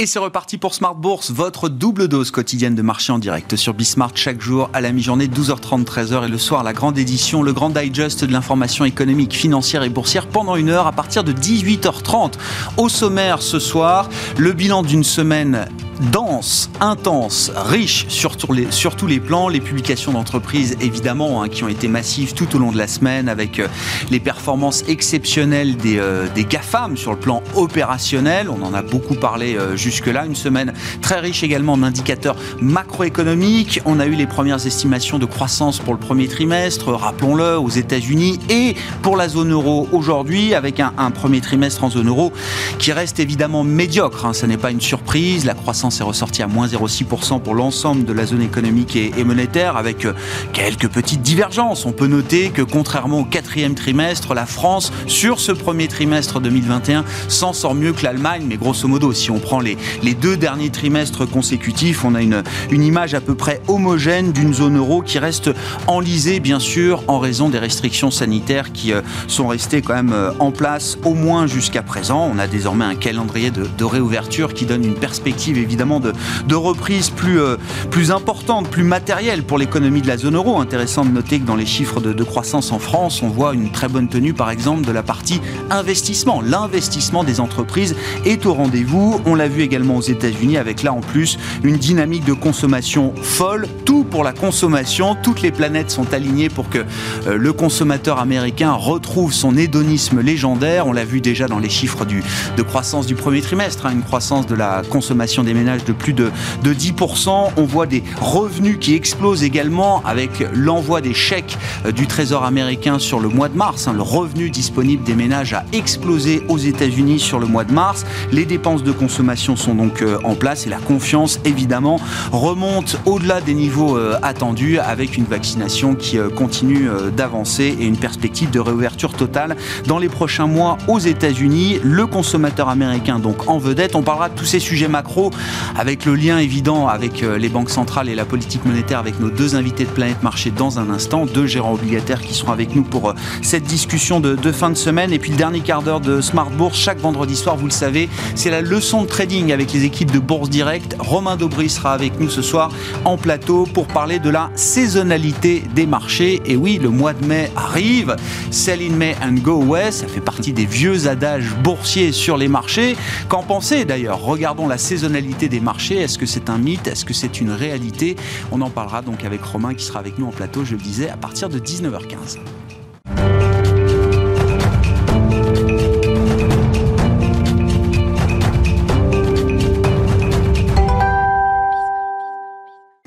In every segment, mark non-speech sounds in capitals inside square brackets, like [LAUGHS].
Et c'est reparti pour Smart Bourse, votre double dose quotidienne de marché en direct sur Bismart chaque jour à la mi-journée 12h30 13h et le soir la grande édition, le grand digest de l'information économique, financière et boursière pendant une heure à partir de 18h30. Au sommaire ce soir, le bilan d'une semaine dense, intense, riche sur, les, sur tous les plans. Les publications d'entreprises, évidemment, hein, qui ont été massives tout au long de la semaine avec euh, les performances exceptionnelles des, euh, des, GAFAM sur le plan opérationnel. On en a beaucoup parlé euh, jusque-là. Une semaine très riche également en indicateurs macroéconomiques. On a eu les premières estimations de croissance pour le premier trimestre, rappelons-le, aux États-Unis et pour la zone euro aujourd'hui, avec un, premier trimestre en zone euro qui reste évidemment médiocre. Hein. Ce n'est pas une surprise. La croissance est ressorti à moins 0,6% pour l'ensemble de la zone économique et, monétaire, avec euh, quelques petites divergences. On peut noter que contrairement au quatrième trimestre, la France, sur ce premier trimestre 2021, s'en sort mieux que l'Allemagne. Mais grosso modo, si on prend les, deux derniers trimestres consécutifs, on a une, image à peu près homogène d'une zone euro qui reste enlisée, bien sûr, en raison des restrictions sanitaires qui euh, sont restées quand même euh, en place au moins jusqu'à présent. On a désormais un calendrier de, de réouverture qui donne une perspective évidemment de, de reprise plus, euh, plus importante, plus matérielle pour l'économie de la zone euro. Intéressant de noter que dans les chiffres de, croissance en France, on voit une très bonne tenue, par exemple, de la partie investissement. L'investissement des entreprises est au rendez-vous. On l'a vu également aux États-Unis avec là en plus une dynamique de consommation folle. Tout pour la consommation. Toutes les planètes sont alignées pour que euh, le consommateur américain retrouve son hédonisme légendaire. On l'a vu déjà dans les chiffres de croissance du premier trimestre, hein, une croissance de la consommation des ménages de plus de, de 10%. On voit des revenus qui explosent également avec l'envoi des chèques euh, du Trésor américain sur le mois de mars. Hein. Le revenu disponible des ménages a explosé aux États-Unis sur le mois de mars. Les dépenses de consommation sont donc euh, en place et la confiance, évidemment, remonte au-delà des niveaux euh, attendus avec une vaccination qui continue d'avancer et une perspective de réouverture totale dans les prochains mois aux États-Unis. Le consommateur américain, donc en vedette. On parlera de tous ces sujets macro avec le lien évident avec euh, les banques centrales et la politique monétaire avec nos deux invités de Planète Marché dans un instant, deux gérants obligataires qui seront avec nous pour euh, cette discussion de, fin de semaine. Et puis le dernier quart d'heure de Smart Bourse, chaque vendredi soir, vous le savez, c'est la leçon de trading avec les équipes de Bourse Direct. Romain Daubry sera avec nous ce soir en plateau pour parler de la saisonnalité des marchés. Et oui, le mois de mai arrive. Sell in May and go west, ça fait partie des vieux adages boursiers sur les marchés. Qu'en pensez d'ailleurs? Regardons la saisonnalité des marchés. Est-ce que c'est un mythe? Est-ce que c'est une réalité? On en parlera donc avec Romain qui sera avec nous en plateau, je le disais, à partir de 19h15.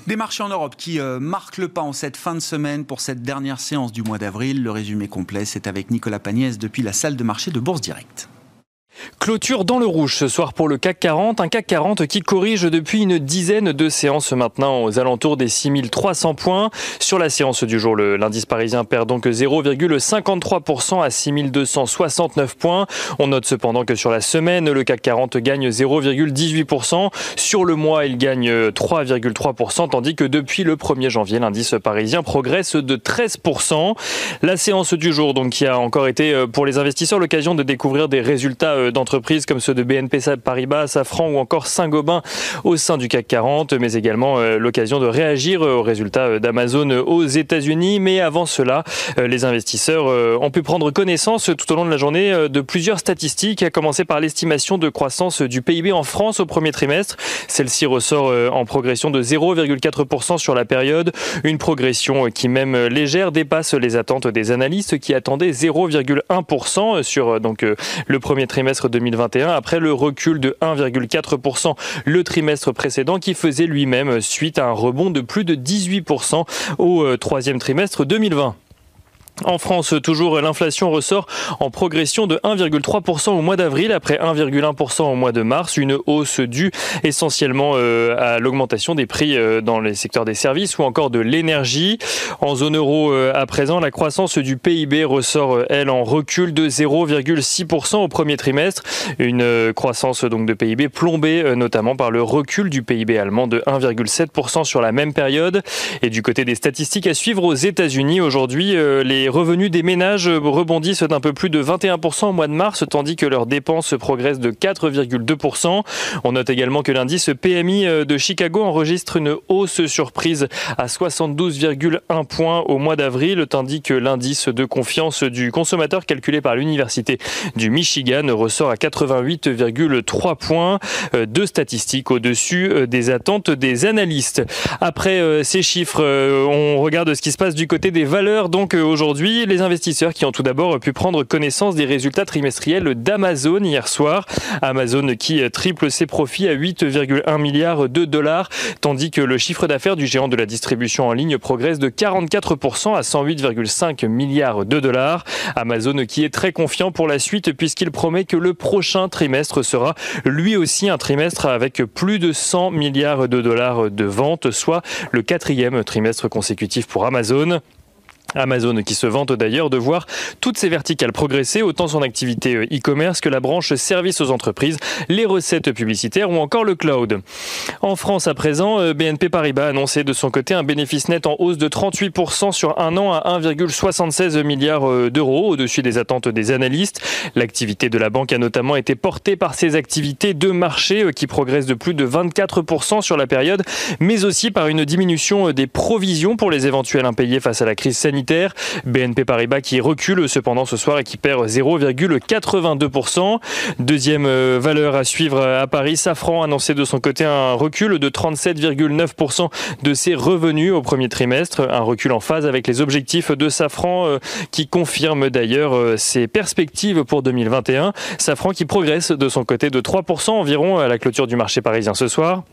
Des marchés en Europe qui euh, marquent le pas en cette fin de semaine pour cette dernière séance du mois d'avril. Le résumé complet, c'est avec Nicolas Pagnès depuis la salle de marché de Bourse Direct. Clôture dans le rouge ce soir pour le CAC 40, un CAC 40 qui corrige depuis une dizaine de séances maintenant aux alentours des 6300 points. Sur la séance du jour, l'indice parisien perd donc 0,53% à 6269 points. On note cependant que sur la semaine, le CAC 40 gagne 0,18%. Sur le mois, il gagne 3,3%, tandis que depuis le 1er janvier, l'indice parisien progresse de 13%. La séance du jour, donc, qui a encore été euh, pour les investisseurs l'occasion de découvrir des résultats euh, d'entreprises comme ceux de BNP Paribas, Safran ou encore Saint-Gobain au sein du CAC 40, mais également euh, l'occasion de réagir euh, aux résultats euh, d'Amazon aux États-Unis. Mais avant cela, les investisseurs ont pu prendre connaissance tout au long de la journée de plusieurs statistiques, à commencer par l'estimation de croissance du PIB en France au premier trimestre. Celle-ci ressort en progression de 0,4% sur la période, une progression qui même légère dépasse les attentes des analystes qui attendaient 0,1% sur donc le premier trimestre 2021 après le recul de 1,4% le trimestre précédent qui faisait lui-même suite à un rebond de plus de 18% au euh, troisième trimestre 2020. En France, toujours, l'inflation ressort en progression de 1,3% au mois d'avril après 1,1% au mois de mars, une hausse due essentiellement euh, à l'augmentation des prix euh, dans les secteurs des services ou encore de l'énergie. En zone euro, euh, à présent, la croissance du PIB ressort, elle, en recul de 0,6% au premier trimestre. Une croissance donc de PIB plombée notamment par le recul du PIB allemand de 1,7% sur la même période. Et du côté des statistiques à suivre aux États-Unis, aujourd'hui, les revenus des ménages rebondissent d'un peu plus de 21% au mois de mars, tandis que leurs dépenses progressent de 4,2%. On note également que l'indice PMI de Chicago enregistre une hausse surprise à 72,1 points au mois d'avril, tandis que l'indice de confiance du consommateur calculé par l'Université du Michigan ressort à 88,3 points, euh, deux statistiques au-dessus euh, des attentes des analystes. Après euh, ces chiffres, on regarde ce qui se passe du côté des valeurs. Donc aujourd'hui, les investisseurs qui ont tout d'abord pu prendre connaissance des résultats trimestriels d'Amazon hier soir. Amazon qui triple ses profits à 8,1 milliards de dollars, tandis que le chiffre d'affaires du géant de la distribution en ligne progresse de 44% à 108,5 milliards de dollars. Amazon qui est très confiant pour la suite puisqu'il promet que le prochain trimestre sera lui aussi un trimestre avec plus de 100 milliards de dollars de ventes, soit le quatrième trimestre consécutif pour Amazon. Amazon qui se vante d'ailleurs de voir toutes ses verticales progresser, autant son activité euh, e-commerce que la branche service aux entreprises, les recettes publicitaires ou encore le cloud. En France à présent, euh, BNP Paribas a annoncé de son côté un bénéfice net en hausse de 38% sur un an à 1,76 milliard euh, d'euros, au-dessus des attentes des analystes. L'activité de la banque a notamment été portée par ses activités de marché qui progressent de plus de 24% sur la période, mais aussi par une diminution des provisions pour les éventuels impayés face à la crise sanitaire BNP Paribas qui recule cependant ce soir et qui perd 0,82%. Deuxième euh, valeur à suivre à Paris, Safran annoncé de son côté un recul de 37,9% de ses revenus au premier trimestre, un recul en phase avec les objectifs de Safran euh, qui confirme d'ailleurs euh, ses perspectives pour 2021. Safran qui progresse de son côté de 3% environ à la clôture du marché parisien ce soir.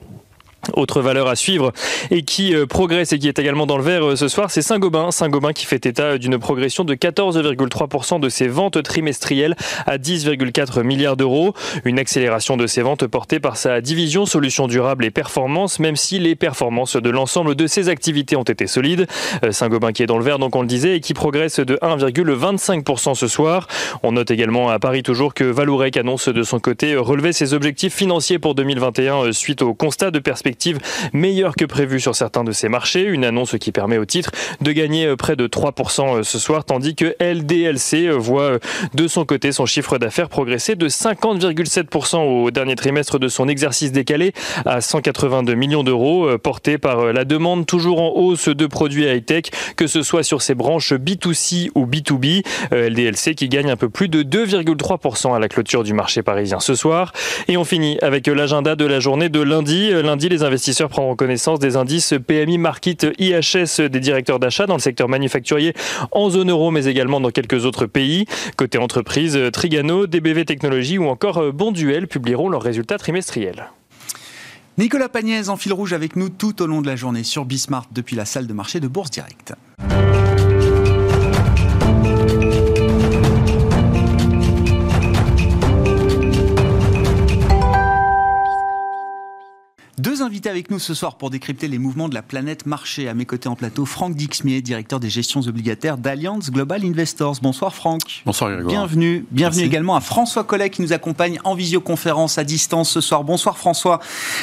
Autre valeur à suivre et qui euh, progresse et qui est également dans le vert euh, ce soir, c'est Saint-Gobain. Saint-Gobain qui fait état d'une progression de 14,3% de ses ventes trimestrielles à 10,4 milliards d'euros. Une accélération de ses ventes portée par sa division solutions durables et performances, même si les performances de l'ensemble de ses activités ont été solides. Euh, Saint-Gobain qui est dans le vert, donc on le disait, et qui progresse de 1,25% ce soir. On note également à Paris toujours que Valourec annonce de son côté relever ses objectifs financiers pour 2021 suite au constat de perspective meilleure que prévu sur certains de ces marchés. Une annonce qui permet au titre de gagner euh, près de 3% euh, ce soir, tandis que LDLC euh, voit de son côté son chiffre d'affaires progresser de 50,7% au dernier trimestre de son exercice décalé à 182 millions d'euros, porté par la demande toujours en hausse de produits high-tech, que ce soit sur ses branches B2C ou B2B. LDLC qui gagne un peu plus de 2,3% à la clôture du marché parisien ce soir. Et on finit avec l'agenda de la journée de lundi. Lundi, les les investisseurs prendront connaissance des indices PMI Market IHS des directeurs d'achat dans le secteur manufacturier en zone euro, mais également dans quelques autres pays. Côté entreprise, Trigano, DBV Technologies ou encore Bonduel publieront leurs résultats trimestriels. Nicolas Pagnès en fil rouge avec nous tout au long de la journée sur Bismart depuis la salle de marché de Bourse Direct. Deux invités avec nous ce soir pour décrypter les mouvements de la planète marché. À mes côtés en plateau, Franck Dixmier, directeur des gestions obligataires d'Allianz Global Investors. Bonsoir Franck. Bonsoir Grégoire. Bienvenue. Bienvenue également à François Collet qui nous accompagne en visioconférence à distance ce soir. Bonsoir François.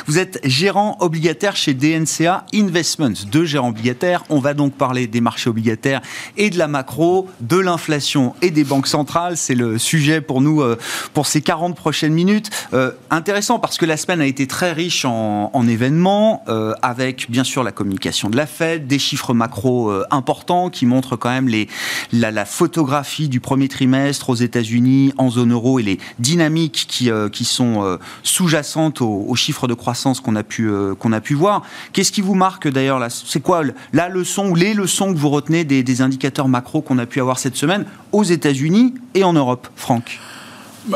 Vous êtes gérant obligataire chez DNCA Investments. Deux gérants obligataires. On va donc parler des marchés obligataires et de la macro, de l'inflation et des banques centrales. C'est le sujet pour nous euh, pour ces 40 prochaines minutes. Euh, intéressant parce que la semaine a été très riche en en, événements, euh, avec bien sûr la communication de la Fed, des chiffres macro euh, importants qui montrent quand même les, la, photographie du premier trimestre aux États-Unis, en zone euro et les dynamiques qui, euh, qui sont sous-jacentes aux, chiffres de croissance qu'on a pu qu'on a pu voir. Qu'est-ce qui vous marque d'ailleurs là? C'est quoi la leçon ou les leçons que vous retenez des, des indicateurs macro qu'on a pu avoir cette semaine aux États-Unis et en Europe, Franck?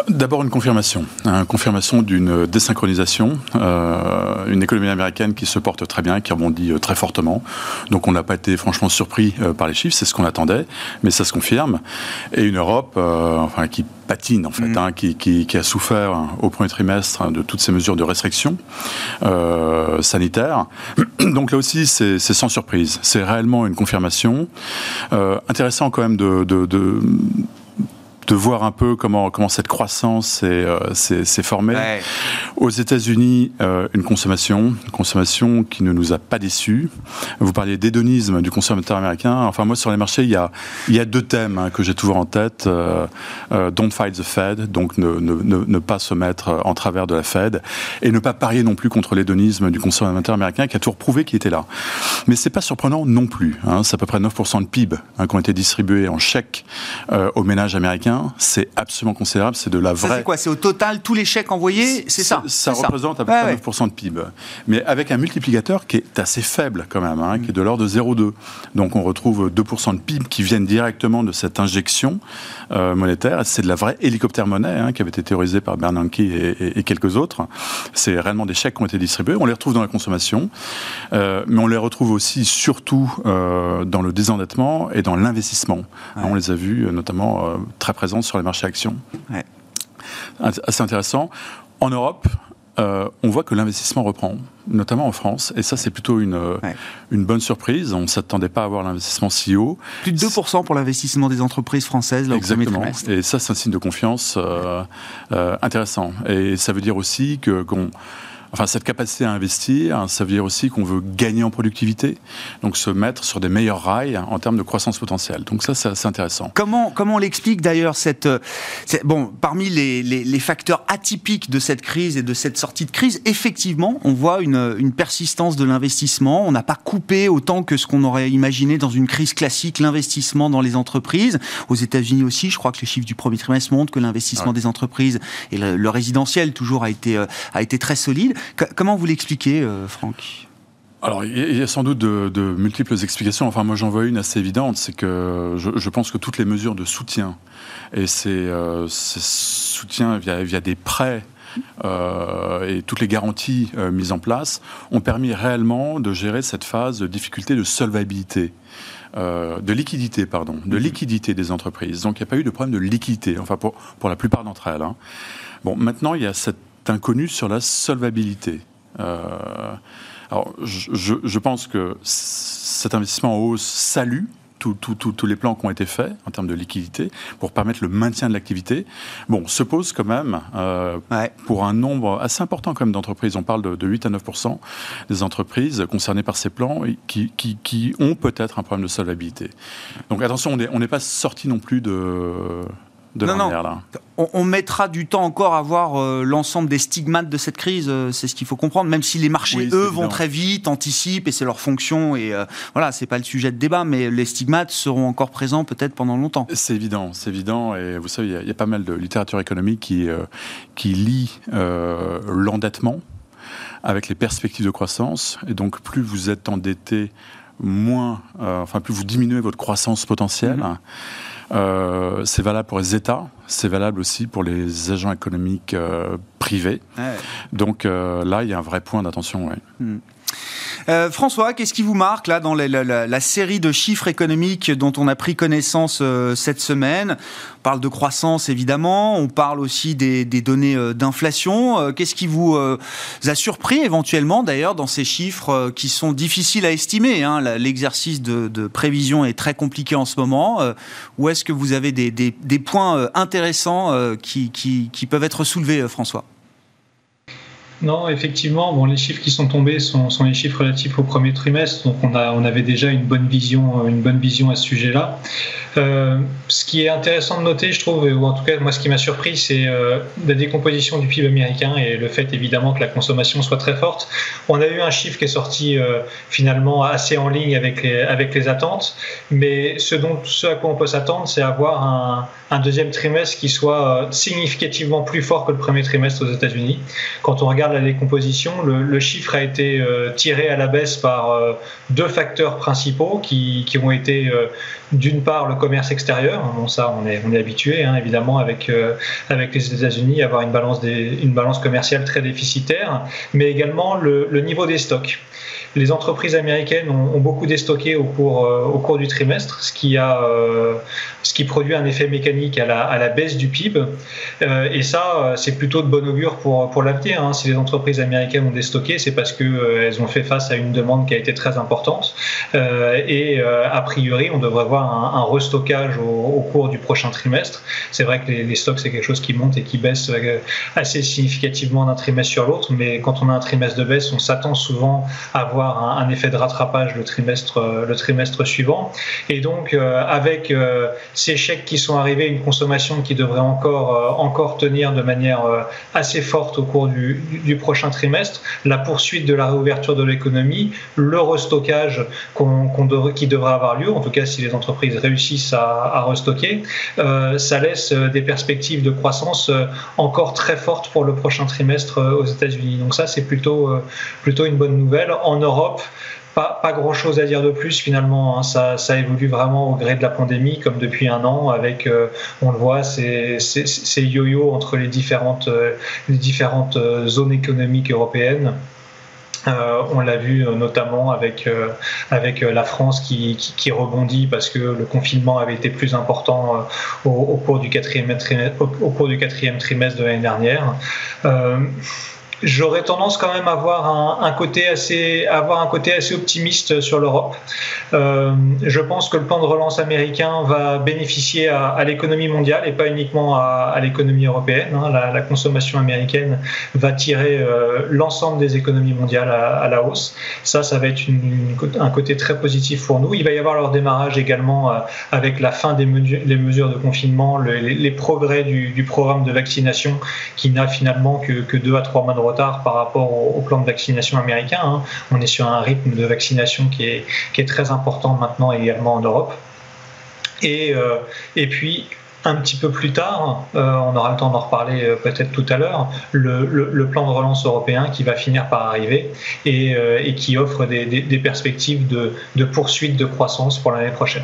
D'abord une confirmation, une hein, confirmation d'une désynchronisation, euh, une économie américaine qui se porte très bien, qui rebondit euh, très fortement. Donc on n'a pas été franchement surpris euh, par les chiffres, c'est ce qu'on attendait, mais ça se confirme. Et une Europe, enfin qui patine en fait, mm. hein, qui, a souffert hein, au premier trimestre de toutes ces mesures de restriction sanitaire. [CLEARS THROAT] Donc là aussi, c'est sans surprise. C'est réellement une confirmation. intéressant quand même de de voir un peu comment, comment cette croissance s'est, s'est, formée. Aux États-Unis, une consommation, une consommation qui ne nous a pas déçus. Vous parliez d'hédonisme du consommateur américain. Enfin, moi, sur les marchés, il y a, il y a deux thèmes hein, que j'ai toujours en tête. don't fight the Fed, donc ne, ne, ne, pas se mettre en travers de la Fed, et ne pas parier non plus contre l'hédonisme du consommateur américain qui a toujours prouvé qu'il était là. Mais c'est pas surprenant non plus. Hein. C'est à peu près 9% de PIB hein, qui ont été distribués en chèques euh, aux ménages américains. C'est absolument considérable. C'est de la vraie. c'est quoi C'est au total tous les chèques envoyés C'est ça Ça, représente à peu près 9% de PIB. Mais avec un multiplicateur qui est assez faible quand même, hein, qui est de l'ordre de 0,2. Donc on retrouve 2% de PIB qui viennent directement de cette injection euh, monétaire. C'est de la vraie hélicoptère monnaie hein, qui avait été théorisée par Bernanke et, et, quelques autres. C'est réellement des chèques qui ont été distribués. On les retrouve dans la consommation, euh, mais on les retrouve aussi surtout euh, dans le désendettement et dans l'investissement. On les a vus notamment très présents sur les marchés actions. Ouais. Assez intéressant. En Europe, euh, on voit que l'investissement reprend, notamment en France, et ça c'est plutôt une, une bonne surprise. On ne s'attendait pas à avoir l'investissement si haut. Plus de 2% pour l'investissement des entreprises françaises là, Exactement. et ça c'est un signe de confiance euh, euh, intéressant. Et ça veut dire aussi que qu'on Enfin, cette capacité à investir, ça veut dire aussi qu'on veut gagner en productivité, donc se mettre sur des meilleurs rails en termes de croissance potentielle. Donc ça, c'est intéressant. Comment, comment on l'explique d'ailleurs cette, bon, parmi les, les, facteurs atypiques de cette crise et de cette sortie de crise, effectivement, on voit une, une persistance de l'investissement. On n'a pas coupé autant que ce qu'on aurait imaginé dans une crise classique l'investissement dans les entreprises. Aux États-Unis aussi, je crois que les chiffres du premier trimestre montrent que l'investissement des entreprises et le, le, résidentiel toujours a été, euh, a été très solide comment vous l'expliquez, euh, Franck? Alors, il y a sans doute de, multiples explications. Enfin, moi, j'en vois une assez évidente, c'est que je, pense que toutes les mesures de soutien et ces, euh, soutiens via, des prêts euh, et toutes les garanties mises en place ont permis réellement de gérer cette phase de difficulté de solvabilité. de liquidité, pardon, de mhm. liquidité des entreprises. Donc il n'y a pas eu de problème de liquidité, enfin pour, pour la plupart d'entre elles. Hein. Bon, maintenant il y a cette inconnu sur la solvabilité. Euh, alors, je, je, pense que cet investissement en hausse salue tous les plans qui ont été faits en termes de liquidité pour permettre le maintien de l'activité. Bon, se pose quand même euh, pour un nombre assez important quand même d'entreprises. On parle de, 8 à 9% des entreprises concernées par ces plans qui, qui, qui ont peut-être un problème de solvabilité. Donc attention, on n'est pas sorti non plus de non, non. On, mettra du temps encore à voir euh, l'ensemble des stigmates de cette crise, euh, c'est ce qu'il faut comprendre, même si les marchés, eux, vont très vite, anticipent, et c'est leur fonction, et euh, voilà, c'est pas le sujet de débat, mais les stigmates seront encore présents peut-être pendant longtemps. C'est évident, c'est évident, et vous savez, il y, a pas mal de littérature économique qui, qui lie l'endettement avec les perspectives de croissance, et donc plus vous êtes endetté, moins, enfin plus vous diminuez votre croissance potentielle. Mm-hmm. Euh, c'est valable pour les États, c'est valable aussi pour les agents économiques euh, privés. Donc euh, là, il y a un vrai point d'attention. Hmm. Euh, François, qu'est-ce qui vous marque là dans la, série de chiffres économiques dont on a pris connaissance euh, cette semaine? On parle de croissance évidemment, on parle aussi des, données euh, d'inflation. Qu'est-ce qui vous a surpris éventuellement d'ailleurs dans ces chiffres qui sont difficiles à estimer hein? L'exercice de, prévision est très compliqué en ce moment. Où est-ce que vous avez des, points intéressants qui peuvent être soulevés, François? Non, effectivement, bon, les chiffres qui sont tombés sont, les chiffres relatifs au premier trimestre, donc on, a, on avait déjà une bonne vision, une bonne vision à ce sujet-là. Euh, ce qui est intéressant de noter, je trouve, ou en tout cas moi ce qui m'a surpris, c'est euh, la décomposition du PIB américain et le fait évidemment que la consommation soit très forte. On a eu un chiffre qui est sorti euh, finalement assez en ligne avec les, avec les attentes, mais ce, dont, ce à quoi on peut s'attendre, c'est avoir un, un, deuxième trimestre qui soit significativement plus fort que le premier trimestre aux États-Unis. Quand on regarde la décomposition, le, le chiffre a été tiré à la baisse par deux facteurs principaux qui, qui ont été d'une part le commerce extérieur, bon ça on est, on est habitué hein, évidemment avec, euh, avec les États-Unis avoir une balance, des, une balance commerciale très déficitaire, mais également le, le niveau des stocks. Les entreprises américaines ont, beaucoup déstocké au cours, cours du trimestre, ce qui, a, ce qui produit un effet mécanique à la, baisse du PIB. et ça, c'est plutôt de bon augure pour, l'avenir. Hein. Si les entreprises américaines ont déstocké, c'est parce qu'elles ont fait face à une demande qui a été très importante. et a priori, on devrait voir un, restockage au, cours du prochain trimestre. C'est vrai que les, stocks, c'est quelque chose qui monte et qui baisse assez significativement d'un trimestre sur l'autre, mais quand on a un trimestre de baisse, on s'attend souvent à un, effet de rattrapage le trimestre, euh, le trimestre suivant. Et donc, euh, avec euh, ces chèques qui sont arrivés, une consommation qui devrait encore, encore tenir de manière assez forte au cours du, du prochain trimestre, la poursuite de la réouverture de l'économie, le restockage qu'on, qui devrait avoir lieu, en tout cas si les entreprises réussissent à, restocker, ça laisse des perspectives de croissance encore très fortes pour le prochain trimestre aux États-Unis. Donc ça, c'est plutôt, plutôt une bonne nouvelle. En Europe, pas, pas grand chose à dire de plus finalement. Hein. Ça, ça, évolue vraiment au gré de la pandémie, comme depuis un an, avec, euh, on le voit, ces, yo-yo entre les différentes, euh, les différentes zones économiques européennes. Euh, on l'a vu euh, notamment avec, euh, avec la France qui, qui, rebondit parce que le confinement avait été plus important au, cours du quatrième au, cours du quatrième trimestre de l'année dernière. J'aurais tendance quand même à avoir un, côté assez, avoir un côté assez optimiste sur l'Europe. Euh, je pense que le plan de relance américain va bénéficier à, l'économie mondiale et pas uniquement à, l'économie européenne. Hein. La, consommation américaine va tirer euh, l'ensemble des économies mondiales à, la hausse. Ça, ça va être un côté très positif pour nous. Il va y avoir leur démarrage également euh, avec la fin des mesures, de confinement, les, progrès du, programme de vaccination qui n'a finalement que, que deux à trois mois de retard par rapport au, plan de vaccination américain. Hein. On est sur un rythme de vaccination qui est, très important maintenant également en Europe. Et, euh, puis, un petit peu plus tard, euh, on aura le temps d'en reparler euh, peut-être tout à l'heure, le, plan de relance européen qui va finir par arriver et, qui offre des, perspectives de poursuite de croissance pour l'année prochaine.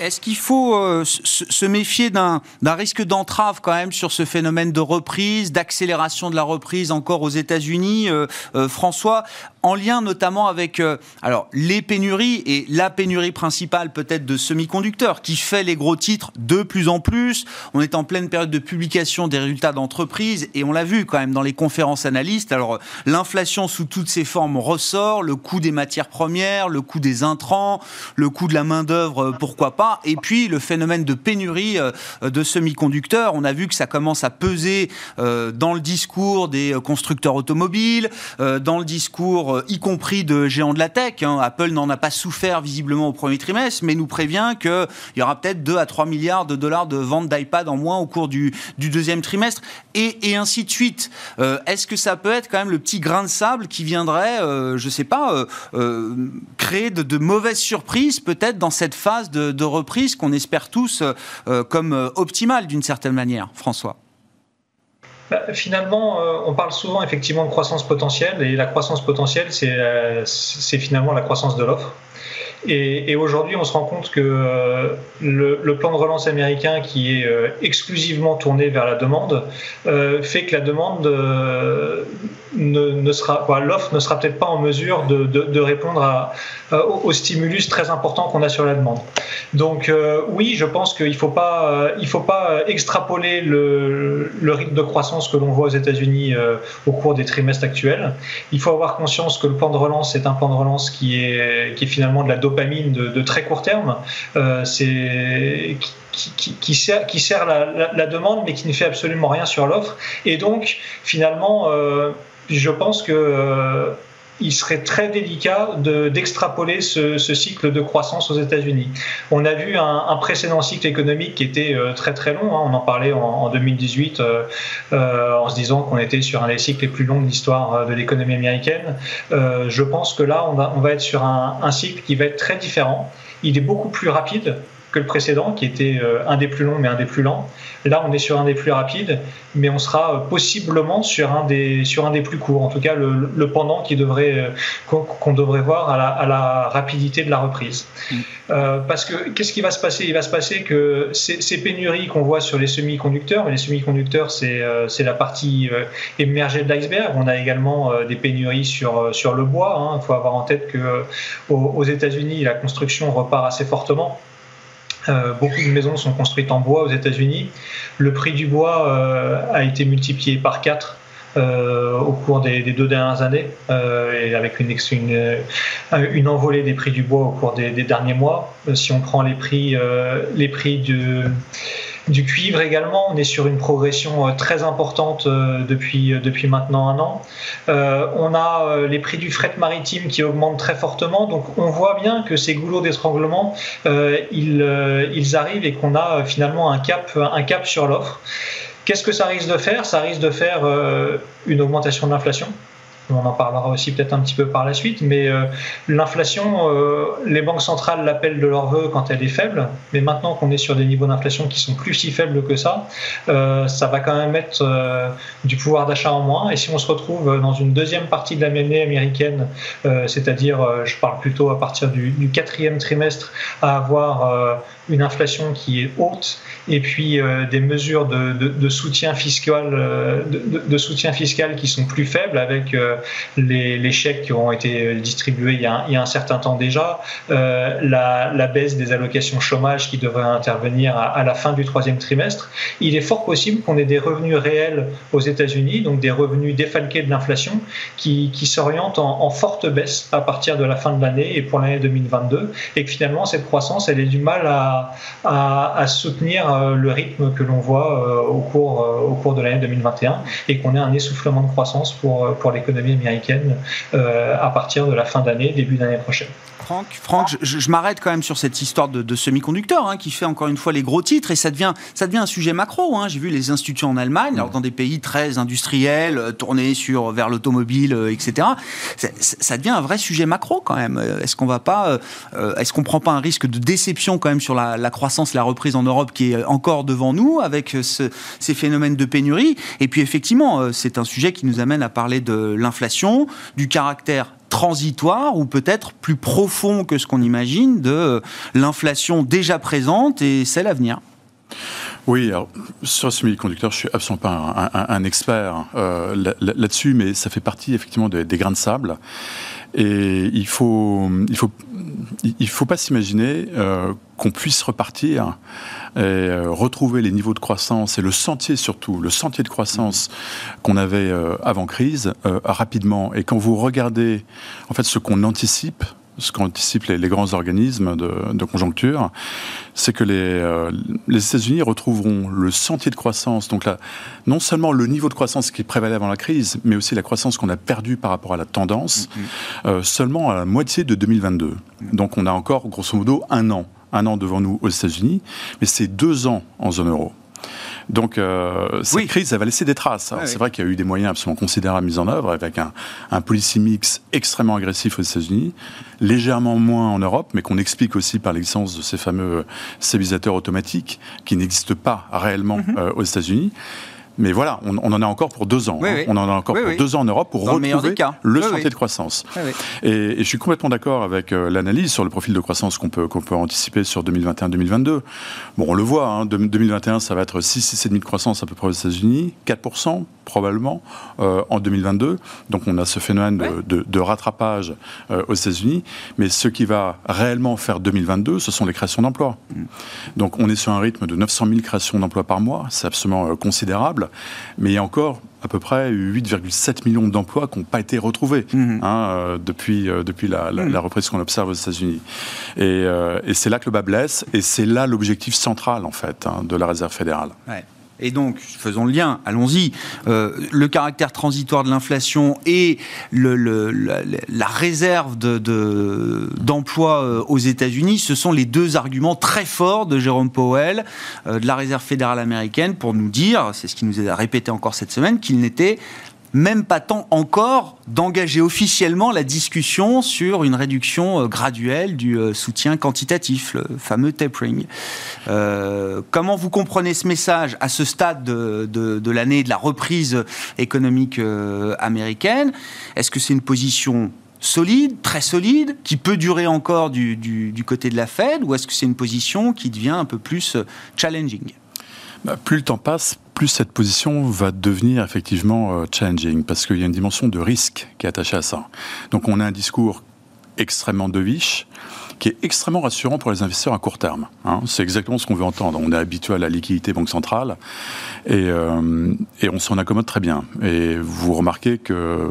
Est-ce qu'il faut euh, se méfier d'un risque d'entrave quand même sur ce phénomène de reprise, d'accélération de la reprise encore aux États-Unis, euh, euh, François, en lien notamment avec alors les pénuries et la pénurie principale peut-être de semi-conducteurs qui fait les gros titres de plus en plus. On est en pleine période de publication des résultats d'entreprise et on l'a vu quand même dans les conférences analystes. Alors l'inflation sous toutes ses formes ressort, le coût des matières premières, le coût des intrants, le coût de la main d'œuvre, pourquoi pas et puis le phénomène de pénurie euh, de semi-conducteurs. On a vu que ça commence à peser euh, dans le discours des euh, constructeurs automobiles, dans le discours y compris de géants de la tech. Hein. Apple n'en a pas souffert visiblement au premier trimestre, mais nous prévient qu'il y aura peut-être 2 à 3 milliards de dollars de ventes d'iPad en moins au cours du, deuxième trimestre, et, ainsi de suite. Est-ce que ça peut être quand même le petit grain de sable qui viendrait, je ne sais pas, créer de, mauvaises surprises peut-être dans cette phase de, de reprise qu'on espère tous euh, comme euh, optimale d'une certaine manière, François bah, Finalement, euh, on parle souvent effectivement de croissance potentielle et la croissance potentielle, c'est finalement la croissance de l'offre. Et, aujourd'hui, on se rend compte que le, plan de relance américain, qui est exclusivement tourné vers la demande, fait que la demande ne, sera, l'offre ne sera peut-être pas en mesure de, répondre à, au, stimulus très important qu'on a sur la demande. Donc euh, oui, je pense qu'il ne faut pas, euh, il faut pas extrapoler le, rythme de croissance que l'on voit aux États-Unis euh, au cours des trimestres actuels. Il faut avoir conscience que le plan de relance est un plan de relance qui est, qui est finalement de la dopamine de, très court terme. c'est qui, qui, sert, la, demande, mais qui ne fait absolument rien sur l'offre. Et donc, finalement, je pense que euh, il serait très délicat d'extrapoler ce, ce, cycle de croissance aux États-Unis. On a vu un, un, précédent cycle économique qui était euh, très très long. Hein. On en parlait en, en 2018 euh, euh, en se disant qu'on était sur un des cycles les plus longs de l'histoire euh, de l'économie américaine. Euh, je pense que là, on va, on va être sur un, un cycle qui va être très différent. Il est beaucoup plus rapide que le précédent, qui était un des plus longs mais un des plus lents. Là, on est sur un des plus rapides, mais on sera possiblement sur un des, sur un des plus courts. En tout cas, le, pendant qui devrait, qu'on, devrait voir à la, à la, rapidité de la reprise. Mm. parce que qu'est-ce qui va se passer? Il va se passer que ces, ces pénuries qu'on voit sur les semi-conducteurs, mais les semi-conducteurs, c'est, c'est la partie émergée de l'iceberg. On a également des pénuries sur, sur le bois. Hein. Il faut avoir en tête que aux États-Unis, la construction repart assez fortement. Euh, beaucoup de maisons sont construites en bois aux États-Unis. Le prix du bois euh, a été multiplié par 4 euh, au cours des, deux dernières années, et avec une, une, une, envolée des prix du bois au cours des, des derniers mois. si on prend les prix, les prix de du cuivre également, on est sur une progression euh, très importante euh, depuis, euh, depuis maintenant un an. on a les prix du fret maritime qui augmentent très fortement, donc on voit bien que ces goulots d'étranglement, ils, ils arrivent et qu'on a finalement un cap, un cap sur l'offre. Qu'est-ce que ça risque de faire? Ça risque de faire une augmentation de l'inflation? On en parlera aussi peut-être un petit peu par la suite, mais euh, l'inflation, euh, les banques centrales l'appellent de leur vœu quand elle est faible, mais maintenant qu'on est sur des niveaux d'inflation qui sont plus si faibles que ça, euh, ça va quand même mettre du pouvoir d'achat en moins. Et si on se retrouve dans une deuxième partie de l'année américaine, c'est-à-dire, je parle plutôt à partir du, quatrième trimestre, à avoir une inflation qui est haute et puis des mesures de, soutien fiscal de, soutien fiscal qui sont plus faibles avec les, les, chèques qui ont été distribués il y a, un certain temps déjà. La, la, baisse des allocations chômage qui devrait intervenir à, la fin du troisième trimestre. Il est fort possible qu'on ait des revenus réels aux États-Unis donc des revenus défalqués de l'inflation qui, qui s'orientent en, forte baisse à partir de la fin de l'année et pour l'année 2022 et que finalement cette croissance elle est du mal à à, soutenir euh, le rythme que l'on voit euh, au cours, euh, au cours de l'année 2021 et qu'on ait un essoufflement de croissance pour, pour l'économie américaine à partir de la fin d'année, début d'année prochaine. Franck, Franck, je, m'arrête quand même sur cette histoire de, semi-conducteurs hein, qui fait encore une fois les gros titres et ça devient, ça devient un sujet macro. Hein. J'ai vu les instituts en Allemagne, alors dans des pays très industriels, euh, tournés sur vers l'automobile, euh, etc. Ça, devient un vrai sujet macro quand même. Euh, est-ce qu'on va pas, est-ce qu'on prend pas un risque de déception quand même sur la, croissance, la reprise en Europe qui est encore devant nous avec ces phénomènes de pénurie? Et puis effectivement, c'est un sujet qui nous amène à parler de l'inflation, du caractère transitoire ou peut-être plus profond que ce qu'on imagine de l'inflation déjà présente et celle à venir oui, alors, sur le semi-conducteur, je suis absolument pas un, expert euh, là-dessus, mais ça fait partie effectivement des, grains de sable. Et il faut, il faut, il faut pas s'imaginer euh, qu'on puisse repartir et euh, retrouver les niveaux de croissance et le sentier surtout, le sentier de croissance qu'on avait euh, avant crise euh, rapidement. Et quand vous regardez en fait ce qu'on anticipe, ce qu'anticipent les, les, grands organismes de, conjoncture, c'est que les, les États-Unis retrouveront le sentier de croissance, donc là, non seulement le niveau de croissance qui prévalait avant la crise, mais aussi la croissance qu'on a perdue par rapport à la tendance, mm-hmm. seulement à la moitié de 2022. Donc on a encore, grosso modo, un an un an devant nous aux États-Unis, mais c'est deux ans en zone euro. Donc, euh, cette crise, ça va laisser des traces. c'est vrai qu'il y a eu des moyens absolument considérables mis en œuvre, avec un, un policy mix extrêmement agressif aux États-Unis, légèrement moins en Europe, mais qu'on explique aussi par l'existence de ces fameux stabilisateurs automatiques qui n'existent pas réellement mm-hmm. euh, aux États-Unis. Mais voilà, on, on, en a encore pour deux ans. Hein. On en a encore pour deux ans en Europe pour retrouver le, sentier de croissance. Et, et, je suis complètement d'accord avec euh, l'analyse sur le profil de croissance qu'on peut, qu'on peut anticiper sur 2021-2022. Bon, on le voit, hein, 2021, ça va être 6-6,5 de croissance à peu près aux États-Unis, 4% probablement euh, en 2022. Donc on a ce phénomène de, de, rattrapage euh, aux États-Unis. Mais ce qui va réellement faire 2022, ce sont les créations d'emplois. Mm. Donc on est sur un rythme de 900 000 créations d'emplois par mois. C'est absolument euh, Mais il y a encore à peu près 8,7 millions d'emplois qui n'ont pas été retrouvés mm-hmm. hein, depuis, depuis la, la, reprise qu'on observe aux États-Unis. Et, et c'est là que le bas blesse, et c'est là l'objectif central en fait hein, de la Réserve fédérale. Ouais. Et donc, faisons le lien, allons-y. Euh, le caractère transitoire de l'inflation et la, réserve d'emploi de, euh, aux États-Unis, ce sont les deux arguments très forts de Jérôme Powell, euh, de la Réserve fédérale américaine, pour nous dire, c'est ce qu'il nous a répété encore cette semaine, qu'il n'était même pas temps encore d'engager officiellement la discussion sur une réduction euh, graduelle du euh, soutien quantitatif, le fameux tapering. Euh, comment vous comprenez ce message à ce stade de, l'année de la reprise économique américaine? Est-ce que c'est une position solide, très solide, qui peut durer encore du, du côté de la Fed, ou est-ce que c'est une position qui devient un peu plus challenging? Bah, plus le temps passe, plus cette position va devenir effectivement euh, challenging, parce qu'il y a une dimension de risque qui est attachée à ça. Donc on a un discours extrêmement deviche, qui est extrêmement rassurant pour les investisseurs à court terme. Hein. C'est exactement ce qu'on veut entendre. On est habitué à la liquidité banque centrale et, euh, et on s'en accommode très bien. Et vous remarquez que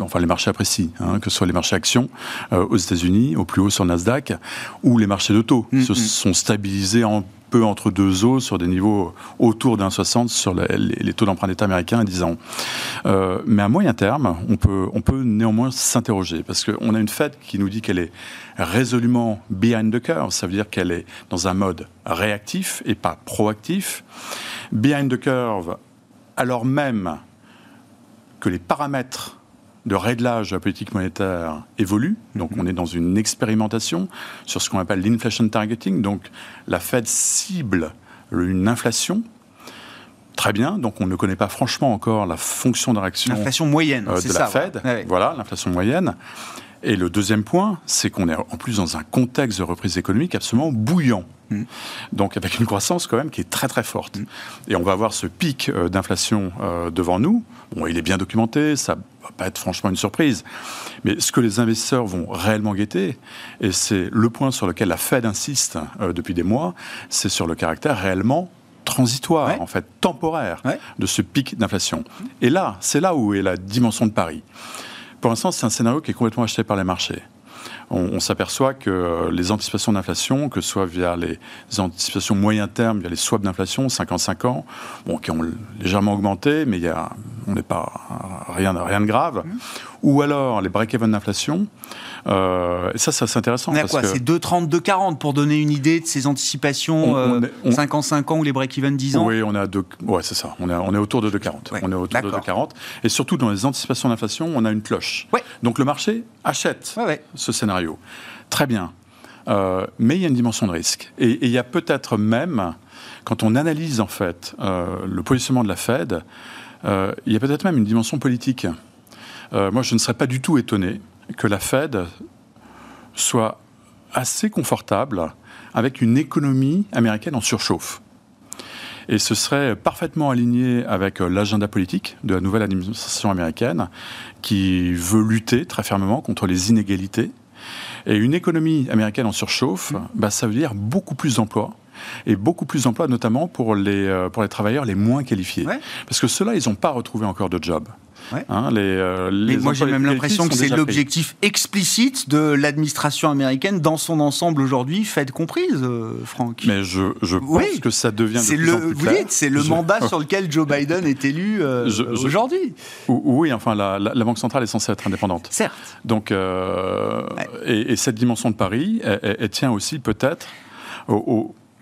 enfin les marchés apprécient, hein, que ce soit les marchés actions euh, aux États-Unis, au plus haut sur Nasdaq, ou les marchés de taux, mm, se mm. sont stabilisés en entre deux eaux sur des niveaux autour d'un 60 sur les, taux d'emprunt d'État américains à 10 ans. Euh, mais à moyen terme, on peut, on peut néanmoins s'interroger parce qu'on a une Fed qui nous dit qu'elle est résolument behind the curve, ça veut dire qu'elle est dans un mode réactif et pas proactif. Behind the curve, alors même que les paramètres de réglage de la politique monétaire évolue. Donc on est dans une expérimentation sur ce qu'on appelle l'inflation targeting. Donc la Fed cible une inflation. Très bien, donc on ne connaît pas franchement encore la fonction de réaction l'inflation moyenne, euh, de la Fed. Voilà, l'inflation moyenne. Et le deuxième point, c'est qu'on est en plus dans un contexte de reprise économique absolument bouillant. Mm. Donc avec une croissance quand même qui est très très forte. Mm. Et on va avoir ce pic euh, d'inflation euh, devant nous. Bon, il est bien documenté, ça va pas être franchement une surprise. Mais ce que les investisseurs vont réellement guetter, et c'est le point sur lequel la Fed insiste depuis des mois, c'est sur le caractère réellement transitoire, en fait temporaire, de ce pic d'inflation. Et là, c'est là où est la dimension de Paris. Pour l'instant, c'est un scénario qui est complètement acheté par les marchés. On, s'aperçoit que les anticipations d'inflation, que ce soit via les anticipations moyen terme, via les swaps d'inflation, 55 ans, bon, qui ont légèrement augmenté, mais il y a, on n'est pas rien, rien de grave, mmh. Ou alors les break-even d'inflation, euh, et ça, c'est intéressant. On quoi C'est 2,30, 2,40 pour donner une idée de ces anticipations on, 55 euh, ans ou les break-even 10 ans? Oui, on est à ouais, c'est ça. On est, on est autour de 2,40. on est autour de 2,40. Et surtout, dans les anticipations d'inflation, on a une cloche. Donc le marché achète ce scénario. Très bien. Euh, mais il y a une dimension de risque. Et, il y a peut-être même, quand on analyse en fait le positionnement de la Fed, il y a peut-être même une dimension politique. Moi, je ne serais pas du tout étonné que la Fed soit assez confortable avec une économie américaine en surchauffe. Et ce serait parfaitement aligné avec l'agenda politique de la nouvelle administration américaine qui veut lutter très fermement contre les inégalités. Et une économie américaine en surchauffe, bah, ça veut dire beaucoup plus d'emplois, et beaucoup plus d'emplois, notamment pour les, euh, pour les travailleurs les moins qualifiés. Parce que ceux-là, ils n'ont pas retrouvé encore de job. Hein, les, euh, moi, j'ai même l'impression que c'est l'objectif explicite de l'administration américaine dans son ensemble aujourd'hui, Fed comprise, euh, Franck. Mais je, je pense que ça devient de plus le, en plus vous c'est le mandat [LAUGHS] sur lequel Joe Biden est élu euh, aujourd'hui. Oui, enfin, la, Banque centrale est censée être indépendante. Certes. Donc, et, cette dimension de Paris, elle, tient aussi peut-être